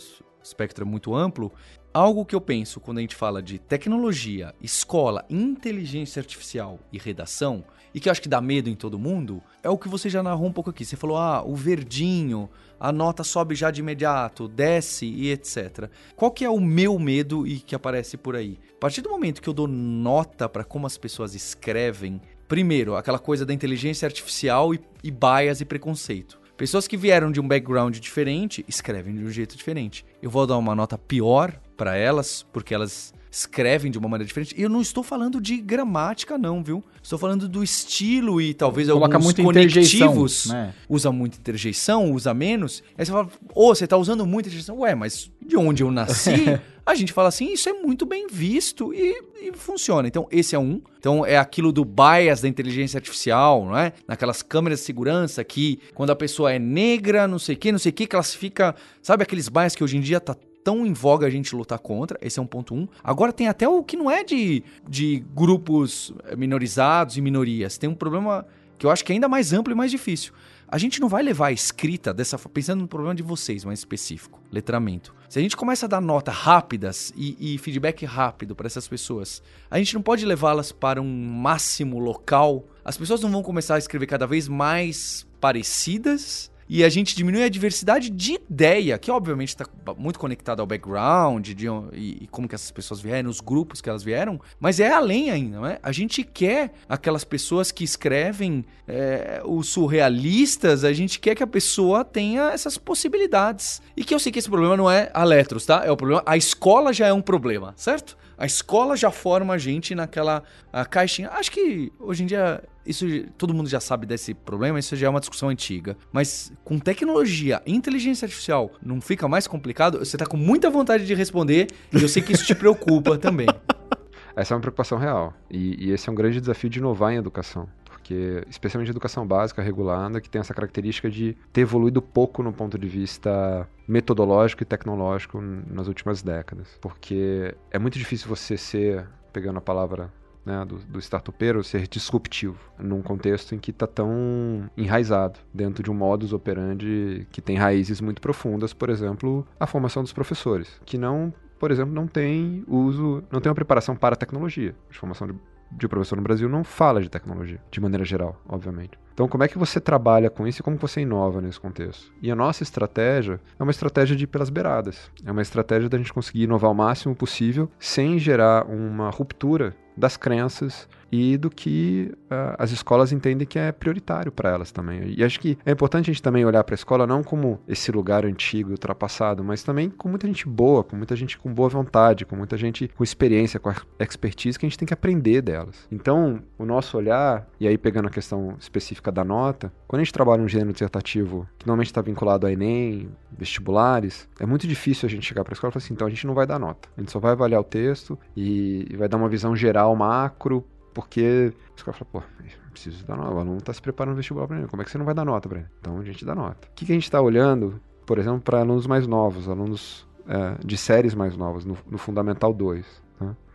S2: espectro é muito amplo. Algo que eu penso quando a gente fala de tecnologia, escola, inteligência artificial e redação, e que eu acho que dá medo em todo mundo, é o que você já narrou um pouco aqui. Você falou, ah, o verdinho, a nota sobe já de imediato, desce e etc. Qual que é o meu medo e que aparece por aí? A partir do momento que eu dou nota para como as pessoas escrevem, primeiro, aquela coisa da inteligência artificial e, e bias e preconceito. Pessoas que vieram de um background diferente escrevem de um jeito diferente. Eu vou dar uma nota pior para elas, porque elas escrevem de uma maneira diferente. E eu não estou falando de gramática, não, viu? Estou falando do estilo e talvez
S3: Coloca
S2: alguns conectivos.
S3: Né?
S2: Usa muita interjeição, usa menos. Aí você fala, ô, oh, você está usando muita interjeição. Ué, mas de onde eu nasci, a gente fala assim, isso é muito bem visto e, e, funciona. Então, esse é um. Então, é aquilo do bias da inteligência artificial, não é? Naquelas câmeras de segurança que, quando a pessoa é negra, não sei o que, não sei o que, classifica. Sabe aqueles bias que hoje em dia tá tão em voga a gente lutar contra. Esse é um ponto um. Agora tem até o que não é de, de grupos minorizados e minorias. Tem um problema que eu acho que é ainda mais amplo e mais difícil. A gente não vai levar a escrita dessa pensando no problema de vocês, mais específico, letramento. Se a gente começa a dar notas rápidas e, e feedback rápido para essas pessoas, a gente não pode levá-las para um máximo local. As pessoas não vão começar a escrever cada vez mais parecidas e a gente diminui a diversidade de ideia, que obviamente está muito conectado ao background de, e, e, como que essas pessoas vieram, os grupos que elas vieram, mas é além ainda, não é? A gente quer aquelas pessoas que escrevem é, os surrealistas, a gente quer que a pessoa tenha essas possibilidades. E que eu sei que esse problema não é a Letros, tá? É o problema, a escola já é um problema, certo? A escola já forma a gente naquela a caixinha. Acho que hoje em dia isso todo mundo já sabe desse problema, isso já é uma discussão antiga. Mas com tecnologia, inteligência artificial, não fica mais complicado? Você tá com muita vontade de responder e eu sei que isso te preocupa também.
S4: Essa é uma preocupação real. E, e esse é um grande desafio de inovar em educação. Porque, especialmente a educação básica regulada, que tem essa característica de ter evoluído pouco no ponto de vista metodológico e tecnológico nas últimas décadas. Porque é muito difícil você ser, pegando a palavra né, do, do startupeiro ser disruptivo num contexto em que está tão enraizado dentro de um modus operandi que tem raízes muito profundas, por exemplo, a formação dos professores, que não, por exemplo, não tem uso, não tem uma preparação para a tecnologia. A formação de de professor no Brasil não fala de tecnologia, de maneira geral, obviamente. Então, como é que você trabalha com isso e como você inova nesse contexto? E a nossa estratégia é uma estratégia de ir pelas beiradas. É uma estratégia da gente conseguir inovar o máximo possível sem gerar uma ruptura das crenças e do que uh, as escolas entendem que é prioritário para elas também. E acho que é importante a gente também olhar para a escola não como esse lugar antigo e ultrapassado, mas também com muita gente boa, com muita gente com boa vontade, com muita gente com experiência, com expertise que a gente tem que aprender delas. Então, o nosso olhar, e aí pegando a questão específica da nota, quando a gente trabalha um gênero dissertativo que normalmente está vinculado a Enem, vestibulares, é muito difícil a gente chegar para a escola e falar assim, então a gente não vai dar nota. A gente só vai avaliar o texto e vai dar uma visão geral, macro, porque os caras falam, pô, preciso dar nota. O aluno está se preparando no vestibular para ele. Como é que você não vai dar nota para ele? Então a gente dá nota. O que, que a gente está olhando, por exemplo, para alunos mais novos, alunos é, de séries mais novas, no, no Fundamental 2?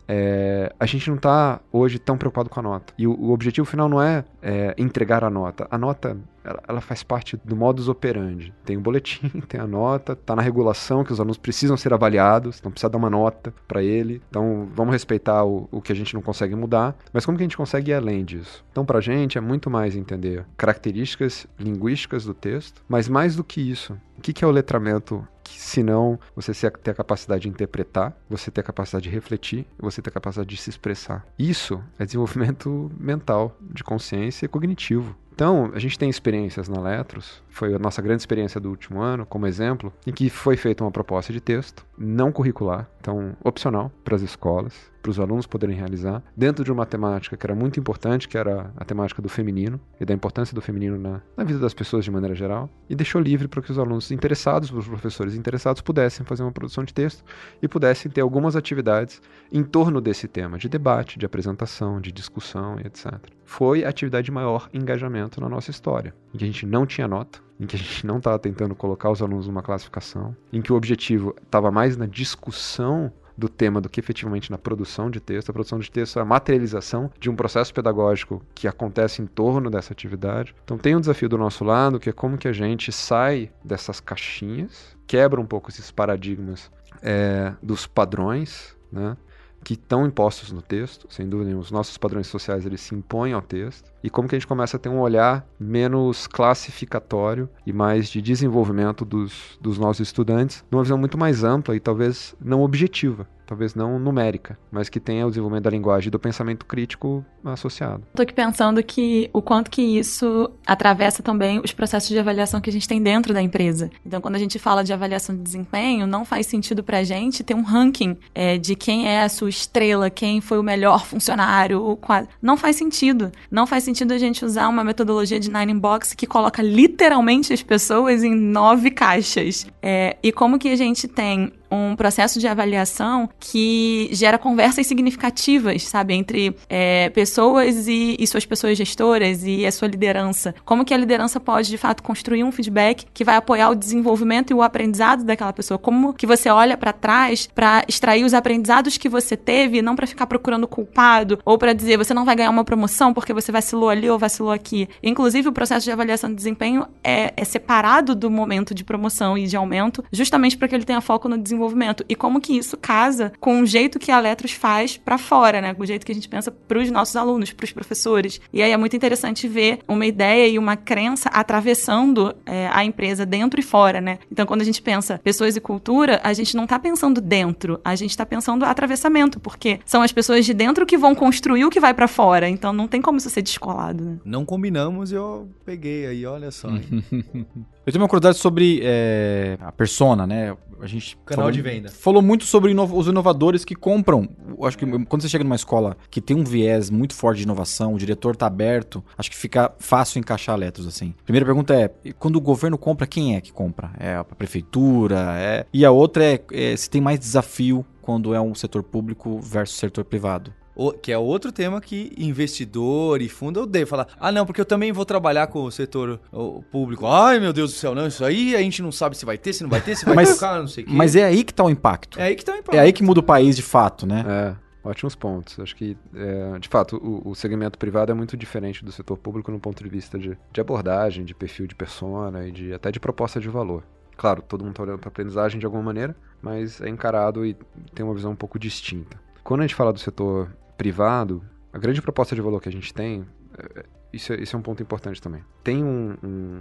S4: É, a gente não está hoje tão preocupado com a nota. E o, o objetivo final não é, é, entregar a nota. A nota ela, ela, faz parte do modus operandi. Tem o boletim, tem a nota, está na regulação que os alunos precisam ser avaliados, então precisa dar uma nota para ele. Então vamos respeitar o, o, que a gente não consegue mudar, mas como que a gente consegue ir além disso? Então para a gente é muito mais entender características linguísticas do texto, mas mais do que isso, o que é o letramento senão você ter a capacidade de interpretar, você ter a capacidade de refletir, você ter a capacidade de se expressar. Isso é desenvolvimento mental, de consciência e cognitivo. Então, a gente tem experiências na Letros, foi a nossa grande experiência do último ano, como exemplo, em que foi feita uma proposta de texto, não curricular, então opcional para as escolas, para os alunos poderem realizar, dentro de uma temática que era muito importante, que era a temática do feminino e da importância do feminino na, na vida das pessoas de maneira geral, e deixou livre para que os alunos interessados, os professores interessados, pudessem fazer uma produção de texto e pudessem ter algumas atividades em torno desse tema, de debate, de apresentação, de discussão e etc. Foi a atividade de maior engajamento na nossa história, em que a gente não tinha nota, em que a gente não estava tentando colocar os alunos numa classificação, em que o objetivo estava mais na discussão do tema do que efetivamente na produção de texto. A produção de texto é a materialização de um processo pedagógico que acontece em torno dessa atividade. Então tem um desafio do nosso lado, que é como que a gente sai dessas caixinhas, quebra um pouco esses paradigmas é, dos padrões, né? Que estão impostos no texto, sem dúvida, os nossos padrões sociais eles se impõem ao texto, e como que a gente começa a ter um olhar menos classificatório e mais de desenvolvimento dos, dos nossos estudantes, numa visão muito mais ampla e talvez não objetiva talvez não numérica, mas que tenha o desenvolvimento da linguagem e do pensamento crítico associado.
S5: Estou aqui pensando que o quanto que isso atravessa também os processos de avaliação que a gente tem dentro da empresa. Então, quando a gente fala de avaliação de desempenho, não faz sentido para a gente ter um ranking é, de quem é a sua estrela, quem foi o melhor funcionário, não faz sentido. Não faz sentido a gente usar uma metodologia de nine box que coloca literalmente as pessoas em nove caixas. É, e como que a gente tem um processo de avaliação que gera conversas significativas, sabe, entre é, pessoas e, e, suas pessoas gestoras e a sua liderança. Como que a liderança pode, de fato, construir um feedback que vai apoiar o desenvolvimento e o aprendizado daquela pessoa? Como que você olha para trás para extrair os aprendizados que você teve, não para ficar procurando culpado ou para dizer você não vai ganhar uma promoção porque você vacilou ali ou vacilou aqui. Inclusive, o processo de avaliação de desempenho é, é separado do momento de promoção e de aumento, justamente para que ele tenha foco no desenvolvimento desenvolvimento. E como que isso casa com o jeito que a Letros faz para fora, né? Com o jeito que a gente pensa para os nossos alunos, para os professores. E aí é muito interessante ver uma ideia e uma crença atravessando é, a empresa dentro e fora, né? Então, quando a gente pensa pessoas e cultura, a gente não está pensando dentro, a gente está pensando atravessamento, porque são as pessoas de dentro que vão construir o que vai para fora. Então, não tem como isso ser descolado, né?
S2: Não combinamos e eu peguei aí, olha só.
S3: eu tenho uma curiosidade sobre é, a persona, né? A gente
S2: Canal
S3: falou,
S2: de venda.
S3: falou muito sobre ino- os inovadores que compram. Eu acho que quando você chega numa escola que tem um viés muito forte de inovação, o diretor tá aberto, acho que fica fácil encaixar letras assim. Primeira pergunta é, quando o governo compra, quem é que compra? É a prefeitura? É... E a outra é, é se tem mais desafio quando é um setor público versus setor privado.
S2: O- que é outro tema que investidor e fundo odeio falar. Ah, não, porque eu também vou trabalhar com o setor ó, público. Ai, meu Deus do céu, não, isso aí a gente não sabe se vai ter, se não vai ter, se vai
S3: Mas-
S2: tocar, não sei o quê.
S3: Mas é aí que tá o impacto.
S2: É aí que tá o impacto.
S3: É aí que muda o país de fato, né?
S4: É, ótimos pontos. Acho que, é, de fato, o, o segmento privado é muito diferente do setor público no ponto de vista de, de abordagem, de perfil de persona e de, até de proposta de valor. Claro, todo mundo está olhando para aprendizagem de alguma maneira, mas é encarado e tem uma visão um pouco distinta. Quando a gente fala do setor privado, a grande proposta de valor que a gente tem, é, isso, é, isso é um ponto importante também. Tem um- um-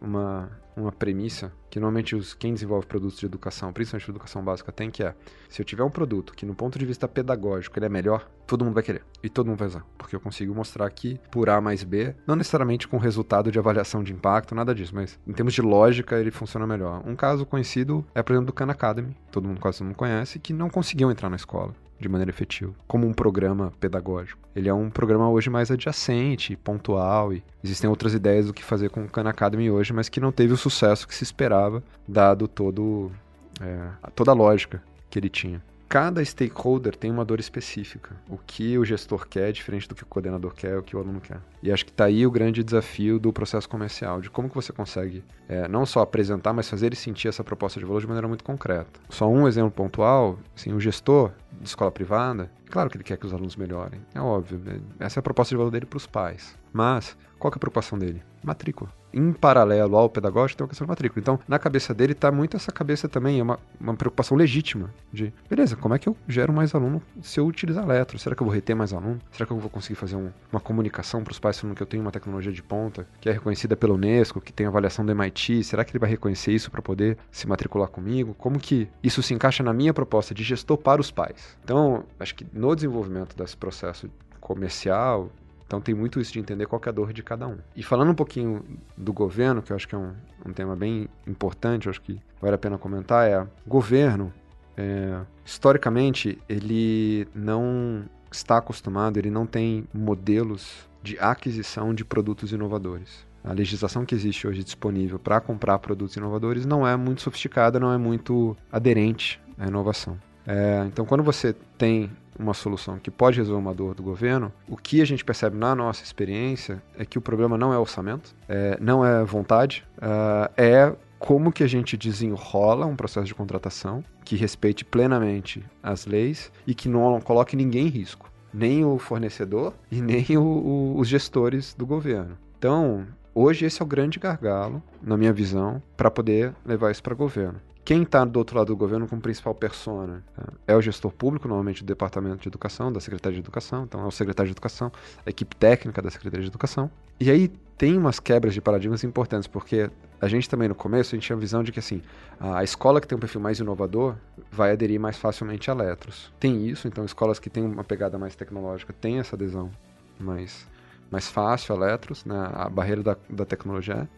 S4: uma, uma premissa que normalmente os, quem desenvolve produtos de educação, principalmente de educação básica, tem, que é se eu tiver um produto que no ponto de vista pedagógico ele é melhor, todo mundo vai querer. E todo mundo vai usar. Porque eu consigo mostrar que por A mais B, não necessariamente com resultado de avaliação de impacto, nada disso, mas em termos de lógica ele funciona melhor. Um caso conhecido é, por exemplo, do Khan Academy, todo mundo quase mundo conhece, que não conseguiu entrar na escola de maneira efetiva, como um programa pedagógico. Ele é um programa hoje mais adjacente, pontual, e existem outras ideias do que fazer com o Khan Academy hoje, mas que não teve o sucesso que se esperava, dado todo, é, toda a lógica que ele tinha. Cada stakeholder tem uma dor específica. O que o gestor quer é diferente do que o coordenador quer, o que o aluno quer. E acho que está aí o grande desafio do processo comercial, de como que você consegue é, não só apresentar, mas fazer ele sentir essa proposta de valor de maneira muito concreta. Só um exemplo pontual, assim, o gestor de escola privada, claro que ele quer que os alunos melhorem, é óbvio, né? essa é a proposta de valor dele para os pais. Mas, qual é a preocupação dele? Matrícula. Em paralelo ao pedagógico, tem uma questão de matrícula. Então, na cabeça dele está muito essa cabeça também, é uma, uma preocupação legítima de, beleza, como é que eu gero mais aluno se eu utilizar Letro? Será que eu vou reter mais aluno? Será que eu vou conseguir fazer um- uma comunicação para os pais falando que eu tenho uma tecnologia de ponta, que é reconhecida pela Unesco, que tem avaliação do MIT? Será que ele vai reconhecer isso para poder se matricular comigo? Como que isso se encaixa na minha proposta de gestor para os pais? Então, acho que no desenvolvimento desse processo comercial, então tem muito isso de entender qual é a dor de cada um. E falando um pouquinho do governo, que eu acho que é um, um tema bem importante, eu acho que vale a pena comentar, é governo, é, historicamente, ele não está acostumado, ele não tem modelos de aquisição de produtos inovadores. A legislação que existe hoje disponível para comprar produtos inovadores não é muito sofisticada, não é muito aderente à inovação. É, então, quando você tem uma solução que pode resolver uma dor do governo, o que a gente percebe na nossa experiência é que o problema não é orçamento, é, não é vontade, ah, é como que a gente desenrola um processo de contratação que respeite plenamente as leis e que não coloque ninguém em risco, nem o fornecedor e nem o- o- os gestores do governo. Então, hoje esse é o grande gargalo, na minha visão, para poder levar isso para governo. Quem está do outro lado do governo como principal persona tá? é o gestor público, normalmente do Departamento de Educação, da Secretaria de Educação, então é o secretário de Educação, a equipe técnica da Secretaria de Educação. E aí tem umas quebras de paradigmas importantes, porque a gente também no começo a gente tinha a visão de que assim, a escola que tem um perfil mais inovador vai aderir mais facilmente a Letros. Tem isso, então escolas que têm uma pegada mais tecnológica têm essa adesão mais, mais fácil a Letros, né? a barreira da, da tecnologia.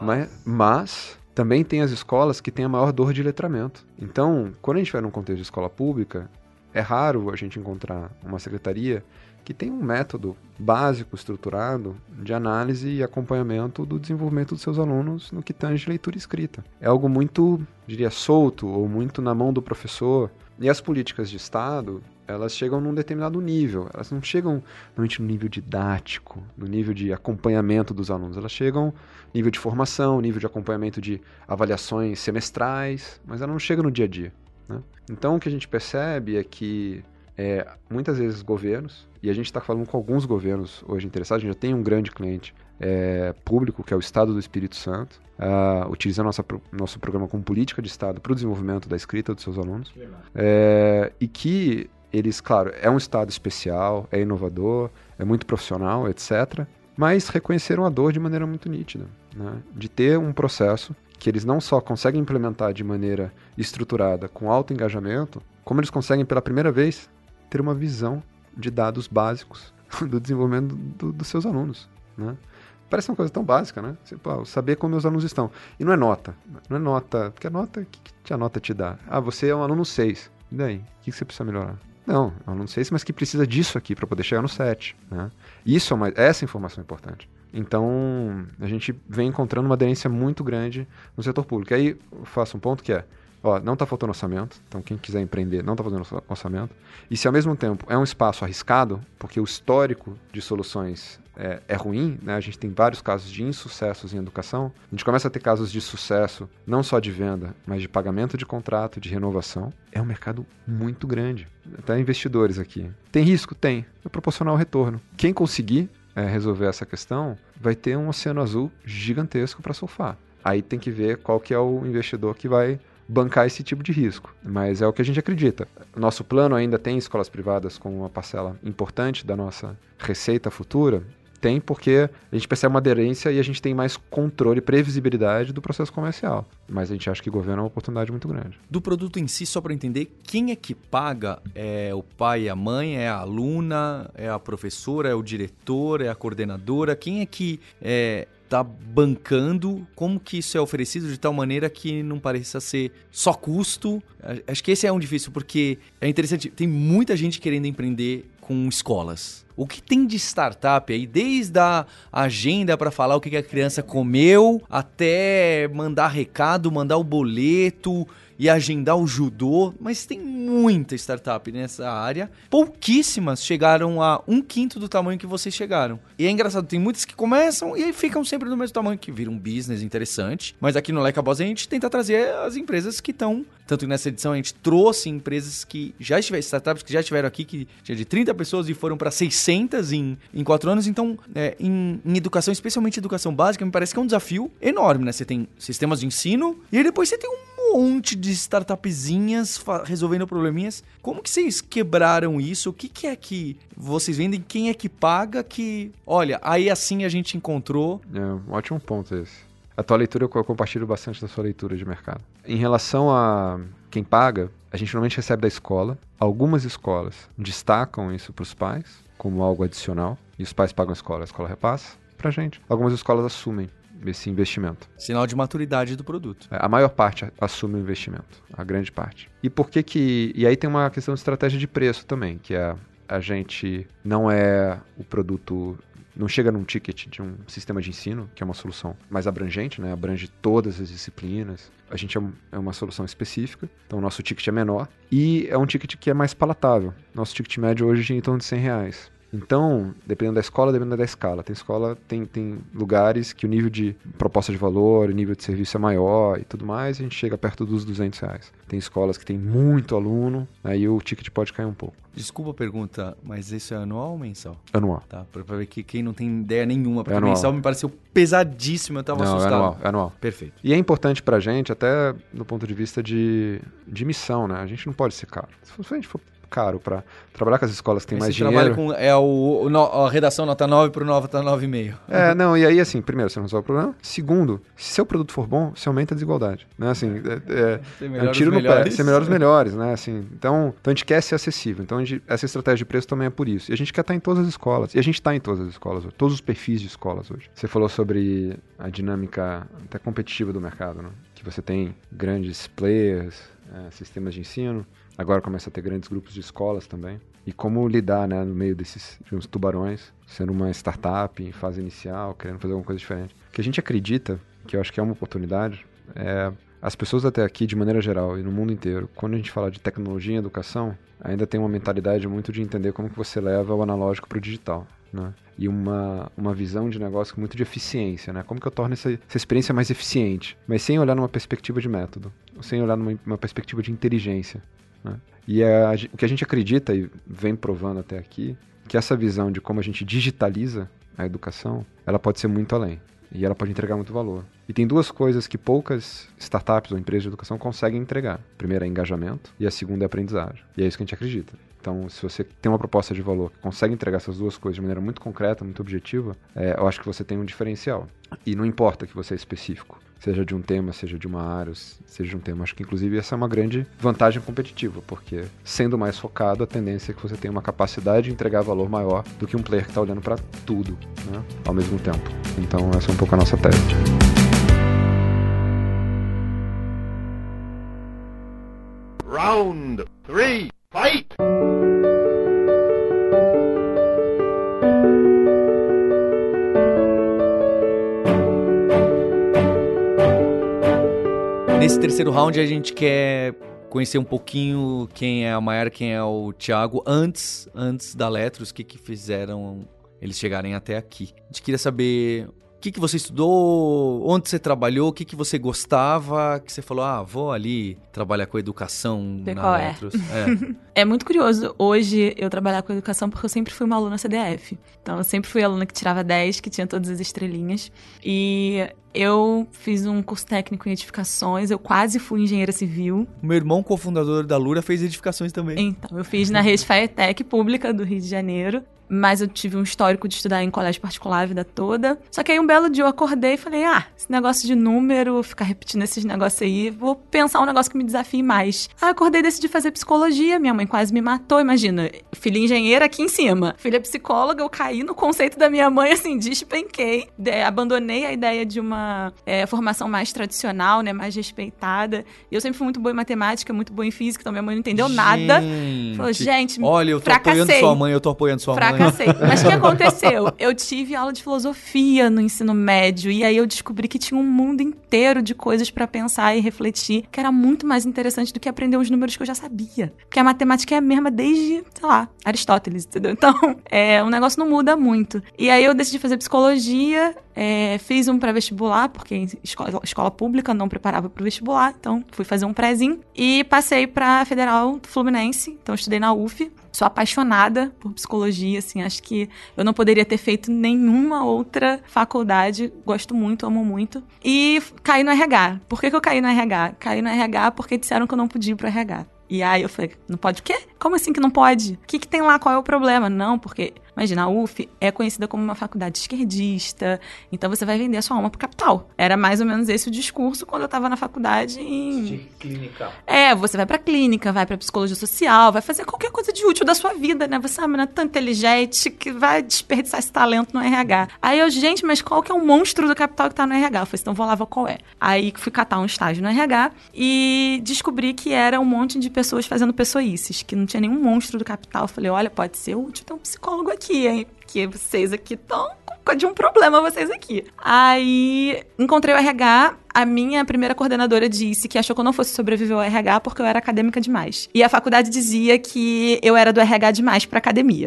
S4: Mas, mas também tem as escolas que têm a maior dor de letramento. Então, quando a gente vai num contexto de escola pública, é raro a gente encontrar uma secretaria que tem um método básico, estruturado, de análise e acompanhamento do desenvolvimento dos seus alunos no que tange leitura e escrita. É algo muito, diria, solto ou muito na mão do professor. E as políticas de Estado, elas chegam num determinado nível. Elas não chegam normalmente no nível didático, no nível de acompanhamento dos alunos. Elas chegam no nível de formação, nível de acompanhamento de avaliações semestrais, mas ela não chega no dia a dia. né? Então o que a gente percebe é que é, muitas vezes governos, e a gente está falando com alguns governos hoje interessados, a gente já tem um grande cliente é, público, que é o Estado do Espírito Santo, ah, utilizando nossa, nosso programa como política de Estado para o desenvolvimento da escrita dos seus alunos, é, e que eles, claro, é um Estado especial, é inovador, é muito profissional, etc., mas reconheceram a dor de maneira muito nítida, né? de ter um processo que eles não só conseguem implementar de maneira estruturada, com alto engajamento, como eles conseguem pela primeira vez ter uma visão de dados básicos do desenvolvimento do- dos seus alunos. Né? Parece uma coisa tão básica, né? Pô, saber como meus alunos estão. E não é nota. Não é nota. Porque a nota, o que, que a nota te dá? Ah, você é um aluno 6. E daí? O que, que você precisa melhorar? Não, é um aluno 6, mas que precisa disso aqui para poder chegar no 7. Né? Isso é uma, essa informação é importante. Então, a gente vem encontrando uma aderência muito grande no setor público. Aí eu faço um ponto que é, ó, não está faltando orçamento, então quem quiser empreender não está fazendo orçamento. E se ao mesmo tempo é um espaço arriscado, porque o histórico de soluções é, é, ruim, né? a gente tem vários casos de insucessos em educação, a gente começa a ter casos de sucesso, não só de venda, mas de pagamento de contrato, de renovação. É um mercado muito grande. Até investidores aqui. Tem risco? Tem. É proporcional ao retorno. Quem conseguir é, resolver essa questão vai ter um oceano azul gigantesco para surfar. Aí tem que ver qual que é o investidor que vai bancar esse tipo de risco. Mas é o que a gente acredita. Nosso plano ainda tem escolas privadas com uma parcela importante da nossa receita futura. Tem porque a gente percebe uma aderência e a gente tem mais controle e previsibilidade do processo comercial. Mas a gente acha que governo é uma oportunidade muito grande.
S2: Do produto em si, só para entender, quem é que paga? É o pai e a mãe? É a aluna? É a professora? É o diretor? É a coordenadora? Quem é que é, tá bancando, como que isso é oferecido de tal maneira que não pareça ser só custo. Acho que esse é um difícil, porque é interessante, tem muita gente querendo empreender com escolas. O que tem de startup aí, desde a agenda para falar o que a criança comeu, até mandar recado, mandar o boleto, e agendar o judô, mas tem muita startup nessa área. Pouquíssimas chegaram a um quinto do tamanho que vocês chegaram. E é engraçado, tem muitas que começam e ficam sempre do mesmo tamanho, que viram um business interessante. Mas aqui no Leca Boss a gente tenta trazer as empresas que estão. Tanto que nessa edição a gente trouxe empresas que já estiveram, startups que já estiveram aqui, que tinha de 30 pessoas e foram para 600 em, em 4 anos. Então, é, em, em educação, especialmente educação básica, me parece que é um desafio enorme, né? Você tem sistemas de ensino e aí depois você tem um monte de startupzinhas resolvendo probleminhas. Como que vocês quebraram isso? O que, que é que vocês vendem? Quem é que paga? Que, olha, aí assim a gente encontrou.
S4: É, um ótimo ponto esse. A tua leitura, eu compartilho bastante da sua leitura de mercado. Em relação a quem paga, a gente normalmente recebe da escola. Algumas escolas destacam isso para os pais como algo adicional. E os pais pagam a escola, a escola repassa para gente. Algumas escolas assumem esse investimento.
S2: Sinal de maturidade do produto.
S4: É, a maior parte assume o investimento, a grande parte. E por que que... E aí tem uma questão de estratégia de preço também, que é a gente não é o produto não chega num ticket de um sistema de ensino, que é uma solução mais abrangente, né? abrange todas as disciplinas. A gente é, é, uma solução específica, então o nosso ticket é menor e é um ticket que é mais palatável. Nosso ticket médio hoje é em torno de 100 reais. Então, dependendo da escola, dependendo da escala. Tem escola, tem, tem lugares que o nível de proposta de valor, o nível de serviço é maior e tudo mais, a gente chega perto dos 200 reais. Tem escolas que tem muito aluno, aí o ticket pode cair um pouco.
S2: Desculpa a pergunta, mas isso é anual ou mensal?
S4: Anual.
S2: Tá, pra, ver que quem não tem ideia nenhuma, porque é mensal me pareceu pesadíssimo, eu tava não, assustado.
S4: É anual, é anual.
S2: Perfeito.
S4: E é importante pra gente, até do ponto de vista de, de missão, né? A gente não pode ser caro. Se a gente for caro para trabalhar com as escolas que têm mais dinheiro.
S2: com é o, o, a redação nota 9 para o nota 9,5.
S4: É, não, e aí assim, primeiro, você não resolve o problema. Segundo, se seu produto for bom, você aumenta a desigualdade, né? Assim, é, é, é um tiro no melhores. pé, ser melhor os melhores, né? Assim, então, então a gente quer ser acessível. Então gente, essa estratégia de preço também é por isso. E a gente quer estar em todas as escolas. E a gente está em todas as escolas hoje, todos os perfis de escolas hoje. Você falou sobre a dinâmica até competitiva do mercado, né? Que você tem grandes players, é, sistemas de ensino, Agora começa a ter grandes grupos de escolas também. E como lidar né, no meio desses tubarões, sendo uma startup em fase inicial, querendo fazer alguma coisa diferente. O que a gente acredita, que eu acho que é uma oportunidade, é as pessoas até aqui, de maneira geral e no mundo inteiro, quando a gente fala de tecnologia e educação, ainda tem uma mentalidade muito de entender como que você leva o analógico para o digital. Né? E uma, uma visão de negócio muito de eficiência, né? Como que eu torno essa, essa experiência mais eficiente, mas sem olhar numa perspectiva de método, sem olhar numa perspectiva de inteligência. Né? E a, o que a gente acredita e vem provando até aqui, que essa visão de como a gente digitaliza a educação, ela pode ser muito além. E ela pode entregar muito valor. E tem duas coisas que poucas startups ou empresas de educação conseguem entregar. A primeira é engajamento e a segunda é aprendizagem. E é isso que a gente acredita. Então, se você tem uma proposta de valor que consegue entregar essas duas coisas de maneira muito concreta, muito objetiva, é, eu acho que você tem um diferencial. E não importa que você é específico. Seja de um tema, seja de uma área, seja de um tema. Acho que inclusive essa é uma grande vantagem competitiva, porque sendo mais focado, a tendência é que você tenha uma capacidade de entregar valor maior do que um player que está olhando para tudo, né, ao mesmo tempo. Então essa é um pouco a nossa tese.
S6: Round three, fight!
S2: Nesse terceiro round a gente quer conhecer um pouquinho quem é a Mayara, quem é o Thiago, antes, antes da Letros, o que, que fizeram eles chegarem até aqui. A gente queria saber que, que você estudou, onde você trabalhou, o que, que você gostava, que você falou, ah, vou ali trabalhar com educação
S5: Ver
S2: na
S5: é.
S2: É.
S5: É muito curioso hoje eu trabalhar com educação porque eu sempre fui uma aluna CDF. Então eu sempre fui aluna que tirava 10, que tinha todas as estrelinhas. E eu fiz um curso técnico em edificações, eu quase fui engenheira civil.
S2: Meu irmão, cofundador da Lura, fez edificações também.
S5: Então, eu fiz na rede Faetec pública do Rio de Janeiro. Mas eu tive um histórico de estudar em colégio particular a vida toda. Só que aí um belo dia eu acordei e falei: ah, esse negócio de número, ficar repetindo esses negócios aí, vou pensar um negócio que me desafie mais. Aí eu acordei e decidi fazer psicologia. Minha mãe quase me matou, imagina. Filha engenheira aqui em cima. Filha psicóloga, eu caí no conceito da minha mãe, assim, despenquei. De- abandonei a ideia de uma é, formação mais tradicional, né, mais respeitada. E eu sempre fui muito boa em matemática, muito boa em física, então minha mãe não entendeu nada.
S2: Gente,
S5: Falou, gente,
S2: Olha, eu tô
S5: fracassei.
S2: apoiando sua mãe, eu tô apoiando sua mãe.
S5: Fracassei. Mas o que aconteceu? Eu tive aula de filosofia no ensino médio e aí eu descobri que tinha um mundo inteiro de coisas pra pensar e refletir, que era muito mais interessante do que aprender os números que eu já sabia. Porque a matemática é a mesma desde, sei lá, Aristóteles, entendeu? Então, é, o negócio não muda muito. E aí eu decidi fazer psicologia, é, fiz um pré-vestibular, porque escola, escola pública não preparava pro vestibular, então fui fazer um prézinho e passei pra Federal Fluminense, então estudei na UF. Sou apaixonada por psicologia, assim, acho que eu não poderia ter feito nenhuma outra faculdade. Gosto muito, amo muito. E caí no RH. Por que, que eu caí no RH? Caí no RH porque disseram que eu não podia ir pro RH. E aí eu falei, não pode o quê? Como assim que não pode? O que, que tem lá? Qual é o problema? Não, porque, imagina, a UF é conhecida como uma faculdade esquerdista, então você vai vender a sua alma pro capital. Era mais ou menos esse o discurso quando eu tava na faculdade em
S2: Clínica.
S5: é, você vai pra clínica, vai pra psicologia social, vai fazer qualquer coisa de útil da sua vida, né? Você é uma menina tão inteligente que vai desperdiçar esse talento no RH. Aí eu, gente, mas qual que é o monstro do capital que tá no RH? Eu falei, então vou lá ver qual é. Aí fui catar um estágio no RH e descobri que era um monte de pessoas fazendo pessoices, que não tinha nenhum monstro do capital. Eu falei, olha, pode ser útil ter um psicólogo aqui, hein? Porque vocês aqui estão de um problema, vocês aqui. Aí encontrei o RH. A minha primeira coordenadora disse que achou que eu não fosse sobreviver ao RH porque eu era acadêmica demais. E a faculdade dizia que eu era do RH demais pra academia.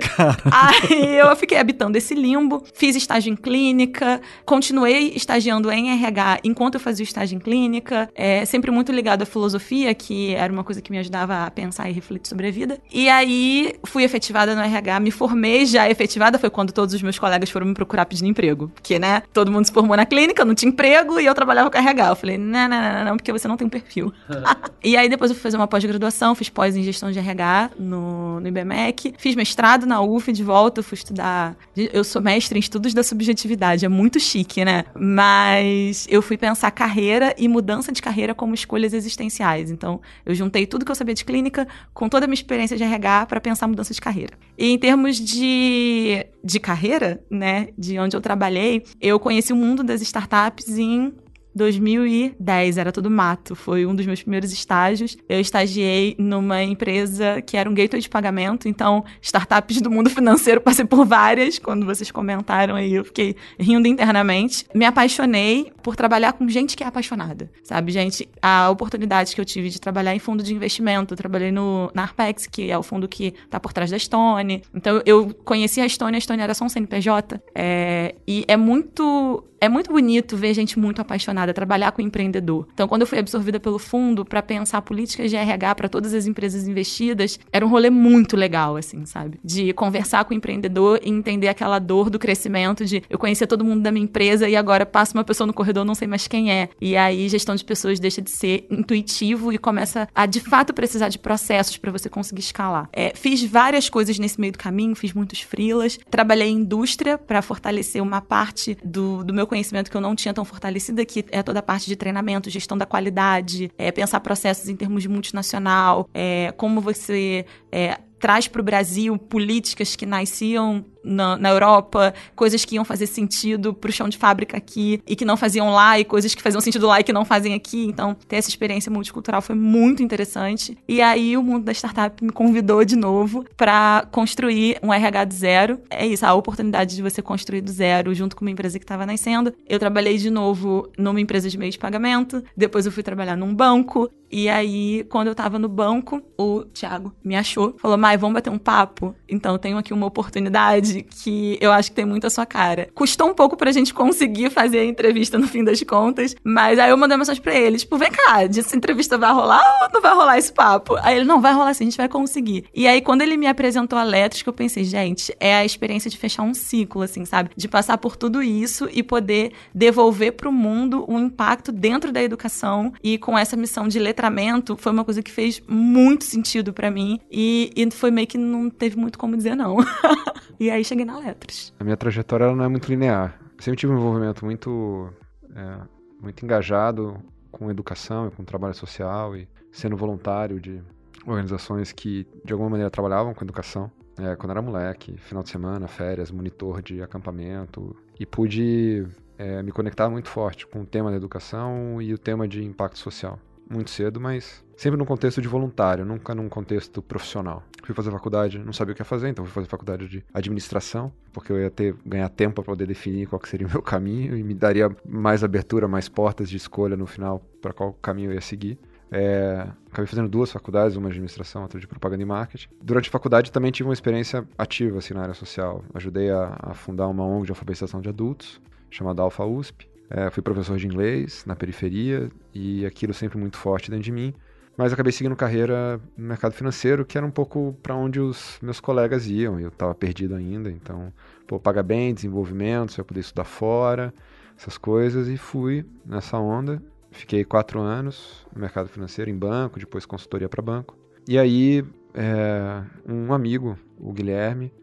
S5: Aí eu fiquei habitando esse limbo, fiz estágio em clínica, continuei estagiando em RH enquanto eu fazia o estágio em clínica, é, sempre muito ligado à filosofia, que era uma coisa que me ajudava a pensar e refletir sobre a vida. E aí fui efetivada no RH, me formei já efetivada, foi quando todos os meus colegas foram me procurar pedindo emprego. Porque, né, todo mundo se formou na clínica, não tinha emprego e eu trabalhava com RH. Eu falei, não, não, não, não, porque você não tem um perfil. e aí depois eu fui fazer uma pós-graduação, fiz pós em gestão de RH no, no IBMEC, fiz mestrado na UF de volta, fui estudar. Eu sou mestre em estudos da subjetividade, é muito chique, né? Mas eu fui pensar carreira e mudança de carreira como escolhas existenciais. Então, eu juntei tudo que eu sabia de clínica com toda a minha experiência de RH para pensar mudança de carreira. E em termos de, de carreira, né, de onde eu trabalhei, eu conheci o mundo das startups em 2010, era tudo mato. Foi um dos meus primeiros estágios. Eu estagiei numa empresa que era um gateway de pagamento, então startups do mundo financeiro passei por várias. Quando vocês comentaram aí, eu fiquei rindo internamente. Me apaixonei por trabalhar com gente que é apaixonada, sabe, gente? A oportunidade que eu tive de trabalhar em fundo de investimento, eu trabalhei no, na Arpex, que é o fundo que tá por trás da Stone. Então eu conheci a Stone, a Stone era só um CNPJ. É, e é muito é muito bonito ver gente muito apaixonada trabalhar com empreendedor. Então, quando eu fui absorvida pelo fundo para pensar políticas de RH para todas as empresas investidas, era um rolê muito legal, assim, sabe? De conversar com o empreendedor e entender aquela dor do crescimento, de eu conhecer todo mundo da minha empresa e agora passa uma pessoa no corredor, não sei mais quem é. E aí, gestão de pessoas deixa de ser intuitivo e começa a, de fato, precisar de processos para você conseguir escalar. É, fiz várias coisas nesse meio do caminho, fiz muitos freelas, trabalhei em indústria para fortalecer uma parte do, do meu conhecimento que eu não tinha tão fortalecida, que é toda a parte de treinamento, gestão da qualidade, é, pensar processos em termos de multinacional, é, como você é, traz para o Brasil políticas que nasciam na, na, Europa, coisas que iam fazer sentido pro chão de fábrica aqui e que não faziam lá, e coisas que faziam sentido lá e que não fazem aqui. Então, ter essa experiência multicultural foi muito interessante. E aí, o mundo da startup me convidou de novo para construir um RH do zero. É isso, a oportunidade de você construir do zero junto com uma empresa que estava nascendo. Eu trabalhei de novo numa empresa de meio de pagamento, depois eu fui trabalhar num banco. E aí, quando eu tava no banco, o Thiago me achou, falou: Mai, vamos bater um papo? Então, tenho aqui uma oportunidade que eu acho que tem muito a sua cara. Custou um pouco pra gente conseguir fazer a entrevista no fim das contas, mas aí eu mandei uma mensagem pra ele, tipo, vem cá, essa entrevista vai rolar ou não vai rolar esse papo? Aí ele, não, vai rolar sim, a gente vai conseguir. E aí, quando ele me apresentou a Letras, que eu pensei, gente, é a experiência de fechar um ciclo, assim, sabe? De passar por tudo isso e poder devolver pro mundo um impacto dentro da educação e com essa missão de letramento, foi uma coisa que fez muito sentido para mim e, e foi meio que não teve muito como dizer não. e aí cheguei na Letras.
S4: A minha trajetória não é muito linear. Sempre tive um envolvimento muito, é, muito engajado com educação e com trabalho social e sendo voluntário de organizações que de alguma maneira trabalhavam com educação. É, quando era moleque, final de semana, férias, monitor de acampamento e pude é, me conectar muito forte com o tema da educação e o tema de impacto social muito cedo, mas sempre num contexto de voluntário, nunca num contexto profissional. Fui fazer faculdade, não sabia o que ia fazer, então fui fazer faculdade de administração, porque eu ia ter ganhar tempo para poder definir qual seria o meu caminho e me daria mais abertura, mais portas de escolha no final para qual caminho eu ia seguir. É, acabei fazendo duas faculdades, uma de administração, outra de propaganda e marketing. Durante a faculdade também tive uma experiência ativa assim, na área social. Ajudei a, a fundar uma ONG de alfabetização de adultos, chamada Alfa USP. É, fui professor de inglês na periferia e aquilo sempre muito forte dentro de mim. Mas acabei seguindo carreira no mercado financeiro, que era um pouco para onde os meus colegas iam. Eu estava perdido ainda, então, pô, paga bem, desenvolvimento, você vai poder estudar fora, essas coisas. E fui nessa onda. Fiquei quatro anos no mercado financeiro, em banco, depois consultoria para banco. E aí, é, um amigo, o Guilherme,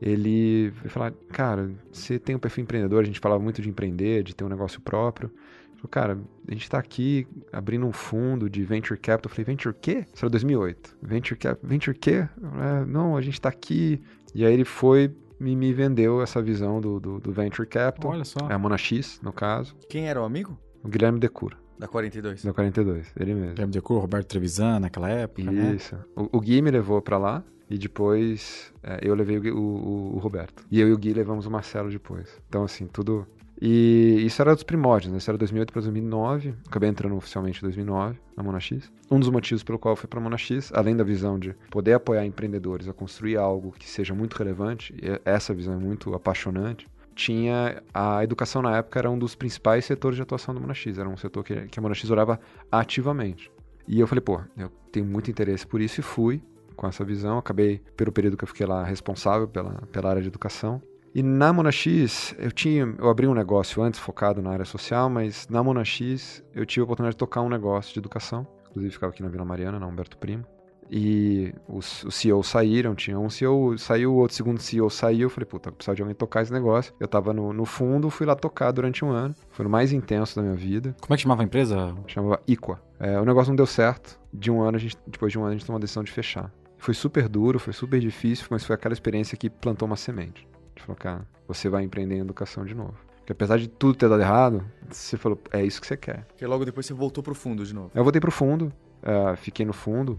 S4: ele veio falar, cara, você tem um perfil empreendedor, a gente falava muito de empreender, de ter um negócio próprio. Falei, cara, a gente está aqui abrindo um fundo de venture capital. Eu falei, venture quê? Isso era 2008. Venture capital, venture quê? Falei, não, a gente está aqui. E aí ele foi me, me vendeu essa visão do, do, do venture capital.
S3: Olha só.
S4: É a Mona X, no caso.
S2: Quem era o amigo?
S4: O Guilherme Decura.
S2: Da 42.
S4: Da 42, ele mesmo.
S3: Guilherme Decura, Roberto Trevisan naquela época, né?
S4: Isso. O, o Gui me levou para lá. E depois é, eu levei o, o, o, Roberto. E eu e o Gui levamos o Marcelo depois. Então, assim, tudo. E isso era dos primórdios, né? Isso era 2008 para 2009. Acabei entrando oficialmente em 2009 na Mona X. Um dos motivos pelo qual eu fui para a Mona X, além da visão de poder apoiar empreendedores a construir algo que seja muito relevante, e essa visão é muito apaixonante, tinha a educação na época era um dos principais setores de atuação da Mona X. Era um setor que, que a X olhava ativamente. E eu falei, pô, eu tenho muito interesse por isso e fui com essa visão. Acabei, pelo período que eu fiquei lá, responsável pela, pela área de educação. E na Monax, eu tinha, eu abri um negócio antes focado na área social, mas na Monax eu tive a oportunidade de tocar um negócio de educação. Inclusive ficava aqui na Vila Mariana, na Humberto Primo. E os, os CEOs saíram, tinha um CEO saiu, o outro segundo CEO saiu. Eu falei, puta, precisava de alguém tocar esse negócio. Eu tava no, no fundo, fui lá tocar durante um ano. Foi o mais intenso da minha vida.
S3: Como é que chamava a empresa?
S4: Chamava Iqua. É, o negócio não deu certo. De um ano, gente, depois de um ano, a gente tomou a decisão de fechar. Foi super duro, foi super difícil, mas foi aquela experiência que plantou uma semente. Gente falou, cara, você vai empreender em educação de novo. Porque apesar de tudo ter dado errado, você falou, é isso que você quer.
S2: Porque logo depois você voltou pro fundo de novo.
S4: Eu voltei pro fundo, uh, fiquei no fundo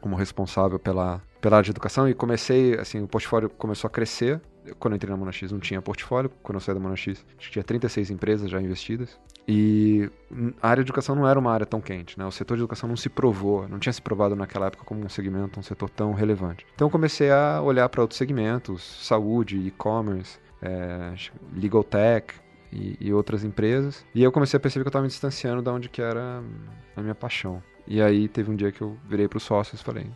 S4: como responsável pela, pela área de educação e comecei, assim, o portfólio começou a crescer. Quando eu entrei na Monax não tinha portfólio, quando eu saí da Monax tinha 36 empresas já investidas. E a área de educação não era uma área tão quente, né? O setor de educação não se provou, não tinha se provado naquela época como um segmento, um setor tão relevante. Então eu comecei a olhar para outros segmentos, saúde, e-commerce, é, legal tech e, e, outras empresas. E eu comecei a perceber que eu estava me distanciando da onde que era a minha paixão. E aí teve um dia que eu virei para os sócios e falei,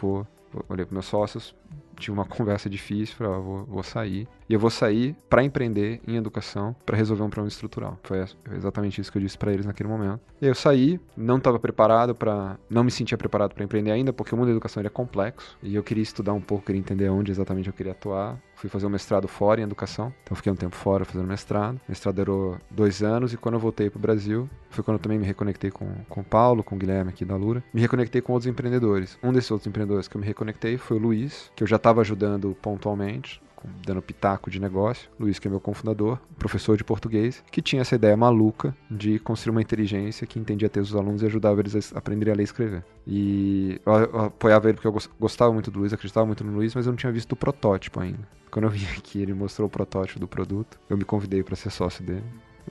S4: vou, olhei para meus sócios, tive uma conversa difícil, falei, ah, vou, vou sair. E eu vou sair para empreender em educação para resolver um problema estrutural. Foi exatamente isso que eu disse para eles naquele momento. E eu saí, não estava preparado para, não me sentia preparado para empreender ainda, porque o mundo da educação é complexo e eu queria estudar um pouco, queria entender onde exatamente eu queria atuar. Fui fazer um mestrado fora em educação, então fiquei um tempo fora fazendo mestrado. O mestrado durou dois anos e quando eu voltei para o Brasil, foi quando eu também me reconectei com, com o Paulo, com o Guilherme aqui da Lura. Me reconectei com outros empreendedores. Um desses outros empreendedores que eu me reconectei foi o Luiz, que eu já estava ajudando pontualmente dando pitaco de negócio. Luiz, que é meu cofundador, professor de português, que tinha essa ideia maluca de construir uma inteligência que entendia ter os alunos e ajudava eles a aprenderem a ler e escrever. E eu apoiava ele porque eu gostava muito do Luiz, acreditava muito no Luiz, mas eu não tinha visto o protótipo ainda. Quando eu vim aqui, ele mostrou o protótipo do produto, eu me convidei para ser sócio dele.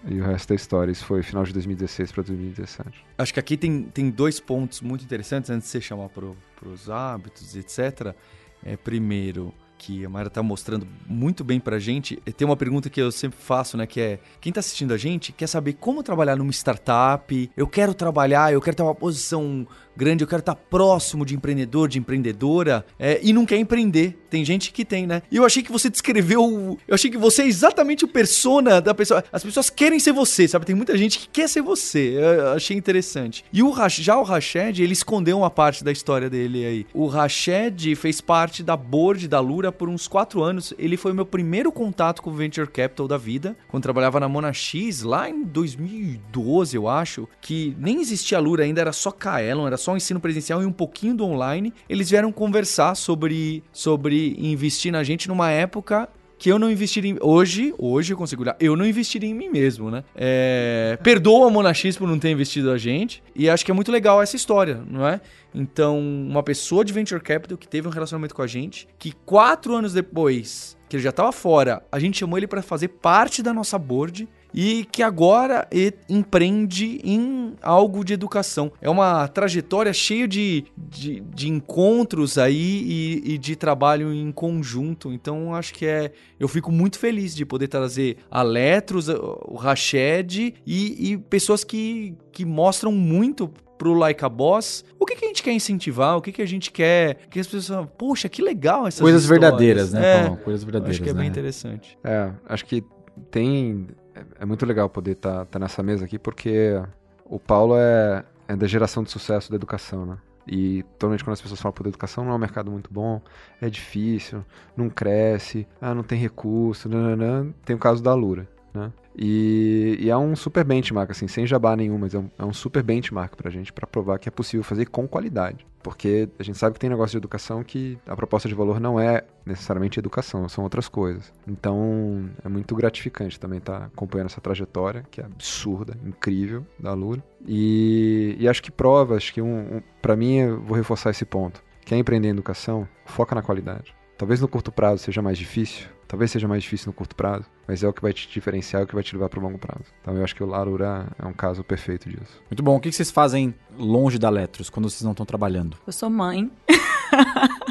S4: E o resto da história, isso foi final de 2016 para 2017.
S2: Acho que aqui tem, tem dois pontos muito interessantes antes de você chamar para os hábitos, etc. É, primeiro, que a Mayra está mostrando muito bem para a gente. Tem uma pergunta que eu sempre faço, né? Que é: quem está assistindo a gente quer saber como trabalhar numa startup. Eu quero trabalhar, eu quero ter uma posição grande, eu quero estar próximo de empreendedor, de empreendedora, é, e não quer empreender. Tem gente que tem, né? E eu achei que você descreveu. Eu achei que você é exatamente o persona da pessoa. As pessoas querem ser você, sabe? Tem muita gente que quer ser você. Eu achei interessante. E o já o Rached, ele escondeu uma parte da história dele aí. O Rached fez parte da board da Lura por uns quatro anos. Ele foi o meu primeiro contato com o Venture Capital da vida, quando trabalhava na Mona X, lá em 2012, eu acho, que nem existia Lura ainda, era só Kaelon, era só ensino presencial e um pouquinho do online. Eles vieram conversar sobre, sobre investir na gente numa época que eu não investiria em. Hoje, hoje eu consigo olhar, eu não investiria em mim mesmo, né? É, perdoa a Monax por não ter investido a gente. E acho que é muito legal essa história, não é? Então, uma pessoa de Venture Capital que teve um relacionamento com a gente, que quatro anos depois, que ele já estava fora, a gente chamou ele para fazer parte da nossa board e que agora empreende em algo de educação. É uma trajetória cheia de, de, de encontros aí e, e, de trabalho em conjunto. Então acho que é. Eu fico muito feliz de poder trazer a Letros, o Rached e, e pessoas que, que mostram muito pro Like a Boss, o que, que a gente quer incentivar, o que, que a gente quer que as pessoas falam, poxa, que legal essas
S3: Coisas
S2: histórias.
S3: verdadeiras, né,
S2: é,
S3: Paulo? Coisas verdadeiras,
S2: Acho que é
S3: né?
S2: bem interessante.
S4: É, acho que tem é, muito legal poder estar tá, tá nessa mesa aqui, porque o Paulo é, é da geração de sucesso da educação, né? E totalmente quando as pessoas falam, por educação não é um mercado muito bom, é difícil, não cresce, ah, não tem recurso, nananã. tem o caso da Lura, né? E, e, é um super benchmark, assim, sem jabá nenhum, mas é um, é um super benchmark pra gente, para provar que é possível fazer com qualidade. Porque a gente sabe que tem negócio de educação que a proposta de valor não é necessariamente educação, são outras coisas. Então é muito gratificante também estar tá acompanhando essa trajetória, que é absurda, incrível, da Lura. E, e acho que prova, acho que um, um para mim, eu vou reforçar esse ponto. Quer empreender em educação? Foca na qualidade. Talvez no curto prazo seja mais difícil, talvez seja mais difícil no curto prazo, mas é o que vai te diferenciar, é o que vai te levar para o longo prazo. Então eu acho que o Larura é um caso perfeito disso.
S3: Muito bom. O que vocês fazem longe da Letros, quando vocês não estão trabalhando?
S5: Eu sou mãe.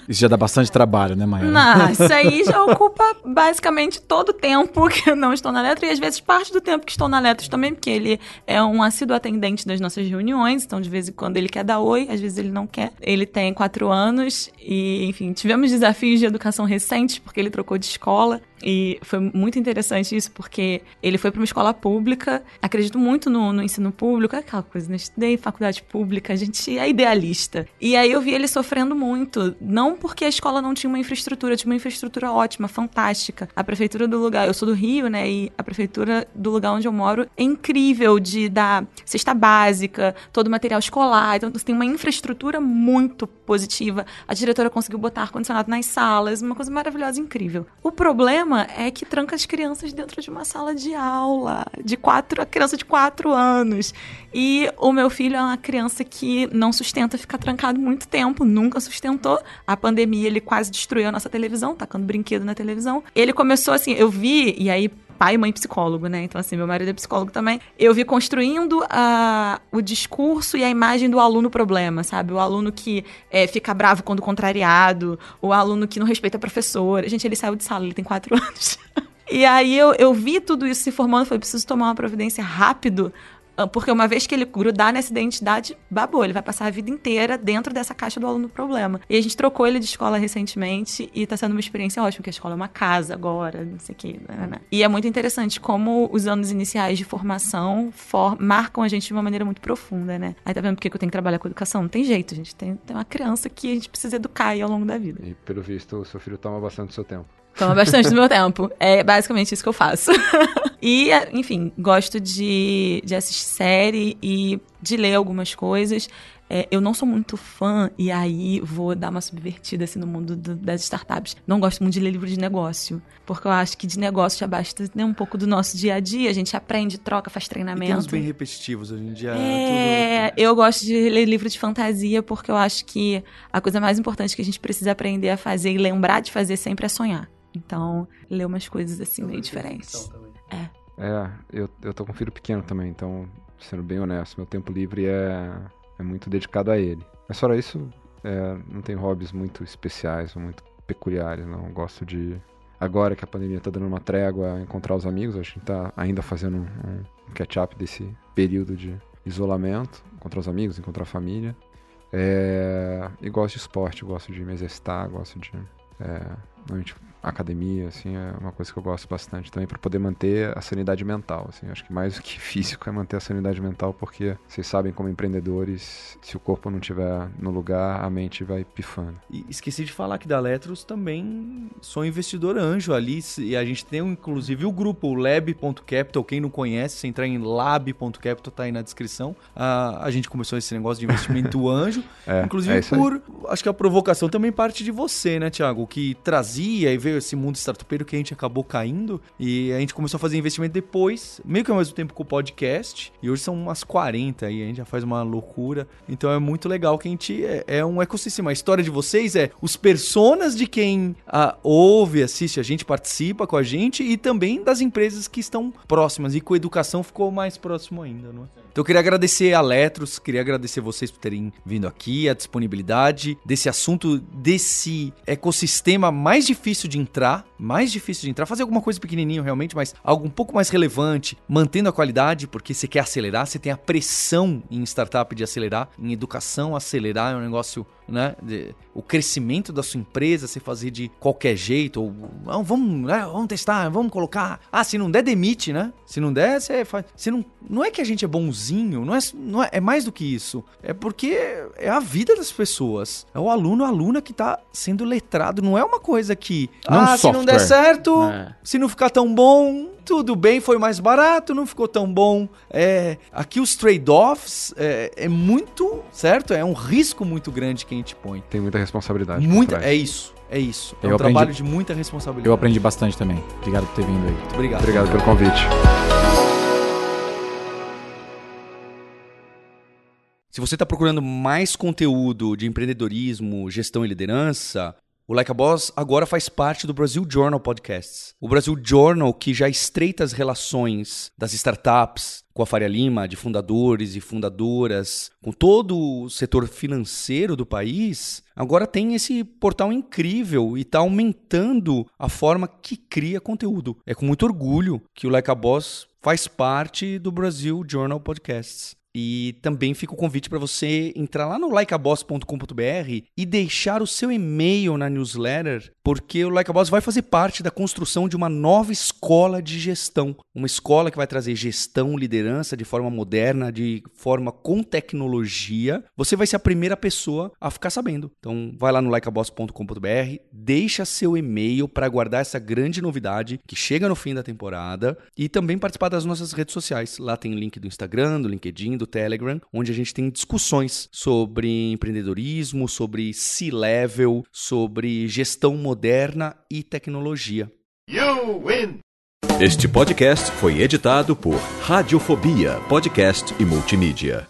S3: Isso já dá bastante trabalho, né, Maia?
S5: Não, isso aí já ocupa basicamente todo o tempo que eu não estou na Letras e às vezes parte do tempo que estou na Letras também, porque ele é um assíduo atendente das nossas reuniões, então de vez em quando ele quer dar oi, às vezes ele não quer. Ele tem quatro anos e, enfim, tivemos desafios de educação recentes, porque ele trocou de escola e foi muito interessante isso, porque ele foi para uma escola pública. Acredito muito no, no, ensino público, é aquela coisa, né? Estudei faculdade pública, a gente é idealista. E aí eu vi ele sofrendo muito. Não porque a escola não tinha uma infraestrutura, tinha uma infraestrutura ótima, fantástica. A prefeitura do lugar, eu sou do Rio, né? E a prefeitura do lugar onde eu moro é incrível de dar cesta básica, todo o material escolar. Então você tem uma infraestrutura muito positiva. A diretora conseguiu botar ar-condicionado nas salas, uma coisa maravilhosa, incrível. O problema problema é que tranca as crianças dentro de uma sala de aula, de quatro, a criança de quatro anos. E o meu filho é uma criança que não sustenta ficar trancado muito tempo, nunca sustentou. A pandemia ele quase destruiu a nossa televisão, tacando brinquedo na televisão. Ele começou assim, eu vi, e aí pai e mãe psicólogo, né? Então, assim, meu marido é psicólogo também. Eu vi construindo a, o discurso e a imagem do aluno problema, sabe? O aluno que é, fica bravo quando contrariado, o aluno que não respeita a professora. Gente, ele saiu de sala, ele tem quatro anos. e aí eu, eu vi tudo isso se formando, foi preciso tomar uma providência rápido Porque uma vez que ele grudar nessa identidade, babou. Ele vai passar a vida inteira dentro dessa caixa do aluno problema. E a gente trocou ele de escola recentemente e tá sendo uma experiência ótima, porque a escola é uma casa agora, não sei o que. Né, né. E é muito interessante como os anos iniciais de formação for- marcam a gente de uma maneira muito profunda, né? Aí tá vendo por que eu tenho que trabalhar com educação? Não tem jeito, gente. Tem, tem uma criança que a gente precisa educar aí ao longo da vida.
S4: E pelo visto, o seu filho toma bastante do seu tempo.
S5: Toma bastante do meu tempo. É basicamente isso que eu faço. e, enfim, gosto de, de assistir série e de ler algumas coisas. É, eu não sou muito fã, e aí vou dar uma subvertida assim, no mundo do- das startups. Não gosto muito de ler livro de negócio, porque eu acho que de negócio já basta né, um pouco do nosso dia a dia. A gente aprende, troca, faz
S2: E temos
S5: treinamento.
S2: bem repetitivos hoje em dia.
S5: É, eu gosto de ler livro de fantasia porque eu acho que a coisa mais importante que a gente precisa aprender a fazer e lembrar de fazer sempre é sonhar. Então, ler umas coisas assim meio diferentes.
S4: É, eu, eu tô com um filho pequeno também, então, sendo bem honesto, meu tempo livre é, é muito dedicado a ele. Mas fora isso, é, não tem hobbies muito especiais ou muito peculiares, não. Eu gosto de. Agora que a pandemia tá dando uma trégua, encontrar os amigos, a gente tá ainda fazendo um, um catch-up desse período de isolamento, encontrar os amigos, encontrar a família. É, e gosto de esporte, gosto de me exercitar, gosto de. É, academia, assim, é uma coisa que eu gosto bastante também para poder manter a sanidade mental, assim. Acho que mais do que físico é manter a sanidade mental, porque vocês sabem como empreendedores, se o corpo não estiver no lugar, a mente vai pifando.
S2: E esqueci de falar que da Letros também sou investidor anjo ali. E a gente tem inclusive o grupo, lab.capital. Quem não conhece, se entrar em lab.capital, tá aí na descrição. Ah, a gente começou esse negócio de investimento anjo.
S4: É,
S2: inclusive
S4: é
S2: por. Acho que a provocação também parte de você, né, Thiago? Que trazia e veio esse mundo startupeiro que a gente acabou caindo. E a gente começou a fazer investimento depois, meio que ao mesmo tempo com o podcast. E hoje são umas 40 aí, a gente já faz uma loucura. Então é muito legal que a gente é, é um ecossistema. A história de vocês é os personas de quem ah, ouve, assiste a gente, participa com a gente e também das empresas que estão próximas. E com a educação ficou mais próximo ainda, não é? Então eu queria agradecer a Letros, queria agradecer vocês por terem vindo aqui, a disponibilidade desse assunto, desse ecossistema mais difícil de entrar, mais difícil de entrar, fazer alguma coisa pequenininho realmente, mas algo um pouco mais relevante, mantendo a qualidade, porque você quer acelerar, você tem a pressão em startup de acelerar, em educação acelerar é um negócio, né, de- o crescimento da sua empresa, você fazer de qualquer jeito, ou "Não, vamos, né, vamos testar, vamos colocar, ah, se não der demite, né? Se não der, você faz, se não, não é que a gente é bonzinho, não é, não é, é mais do que isso, é porque é a vida das pessoas, é o aluno, a aluna que tá sendo letrado, não é uma coisa que,
S3: Não
S2: ah, se não der
S3: software.
S2: certo,
S3: É.
S2: se não ficar tão bom, tudo bem, foi mais barato, não ficou tão bom. É, aqui os trade-offs é, é muito, certo? É um risco muito grande que a gente põe.
S4: Tem muita responsabilidade.
S2: Muita, é isso, é isso. É
S3: Eu
S2: um
S3: aprendi-
S2: trabalho de muita responsabilidade.
S3: Eu aprendi bastante também. Obrigado por ter vindo aí.
S2: Muito obrigado.
S4: Obrigado pelo convite.
S2: Se você está procurando mais conteúdo de empreendedorismo, gestão e liderança, o Like a Boss agora faz parte do Brasil Journal Podcasts. O Brasil Journal, que já estreita as relações das startups com a Faria Lima, de fundadores e fundadoras, com todo o setor financeiro do país, agora tem esse portal incrível e está aumentando a forma que cria conteúdo. É com muito orgulho que o Like a Boss faz parte do Brasil Journal Podcasts. E também fica o convite para você entrar lá no likeaboss.com.br e deixar o seu e-mail na newsletter, porque o Like a Boss vai fazer parte da construção de uma nova escola de gestão. Uma escola que vai trazer gestão, liderança de forma moderna, de forma com tecnologia. Você vai ser a primeira pessoa a ficar sabendo. Então, vai lá no likeaboss.com.br, deixa seu e-mail para guardar essa grande novidade que chega no fim da temporada e também participar das nossas redes sociais. Lá tem o link do Instagram, do LinkedIn, do Telegram, onde a gente tem discussões sobre empreendedorismo, sobre C-level, sobre gestão moderna e tecnologia.
S6: You win!
S7: Este podcast foi editado por Radiofobia, podcast e multimídia.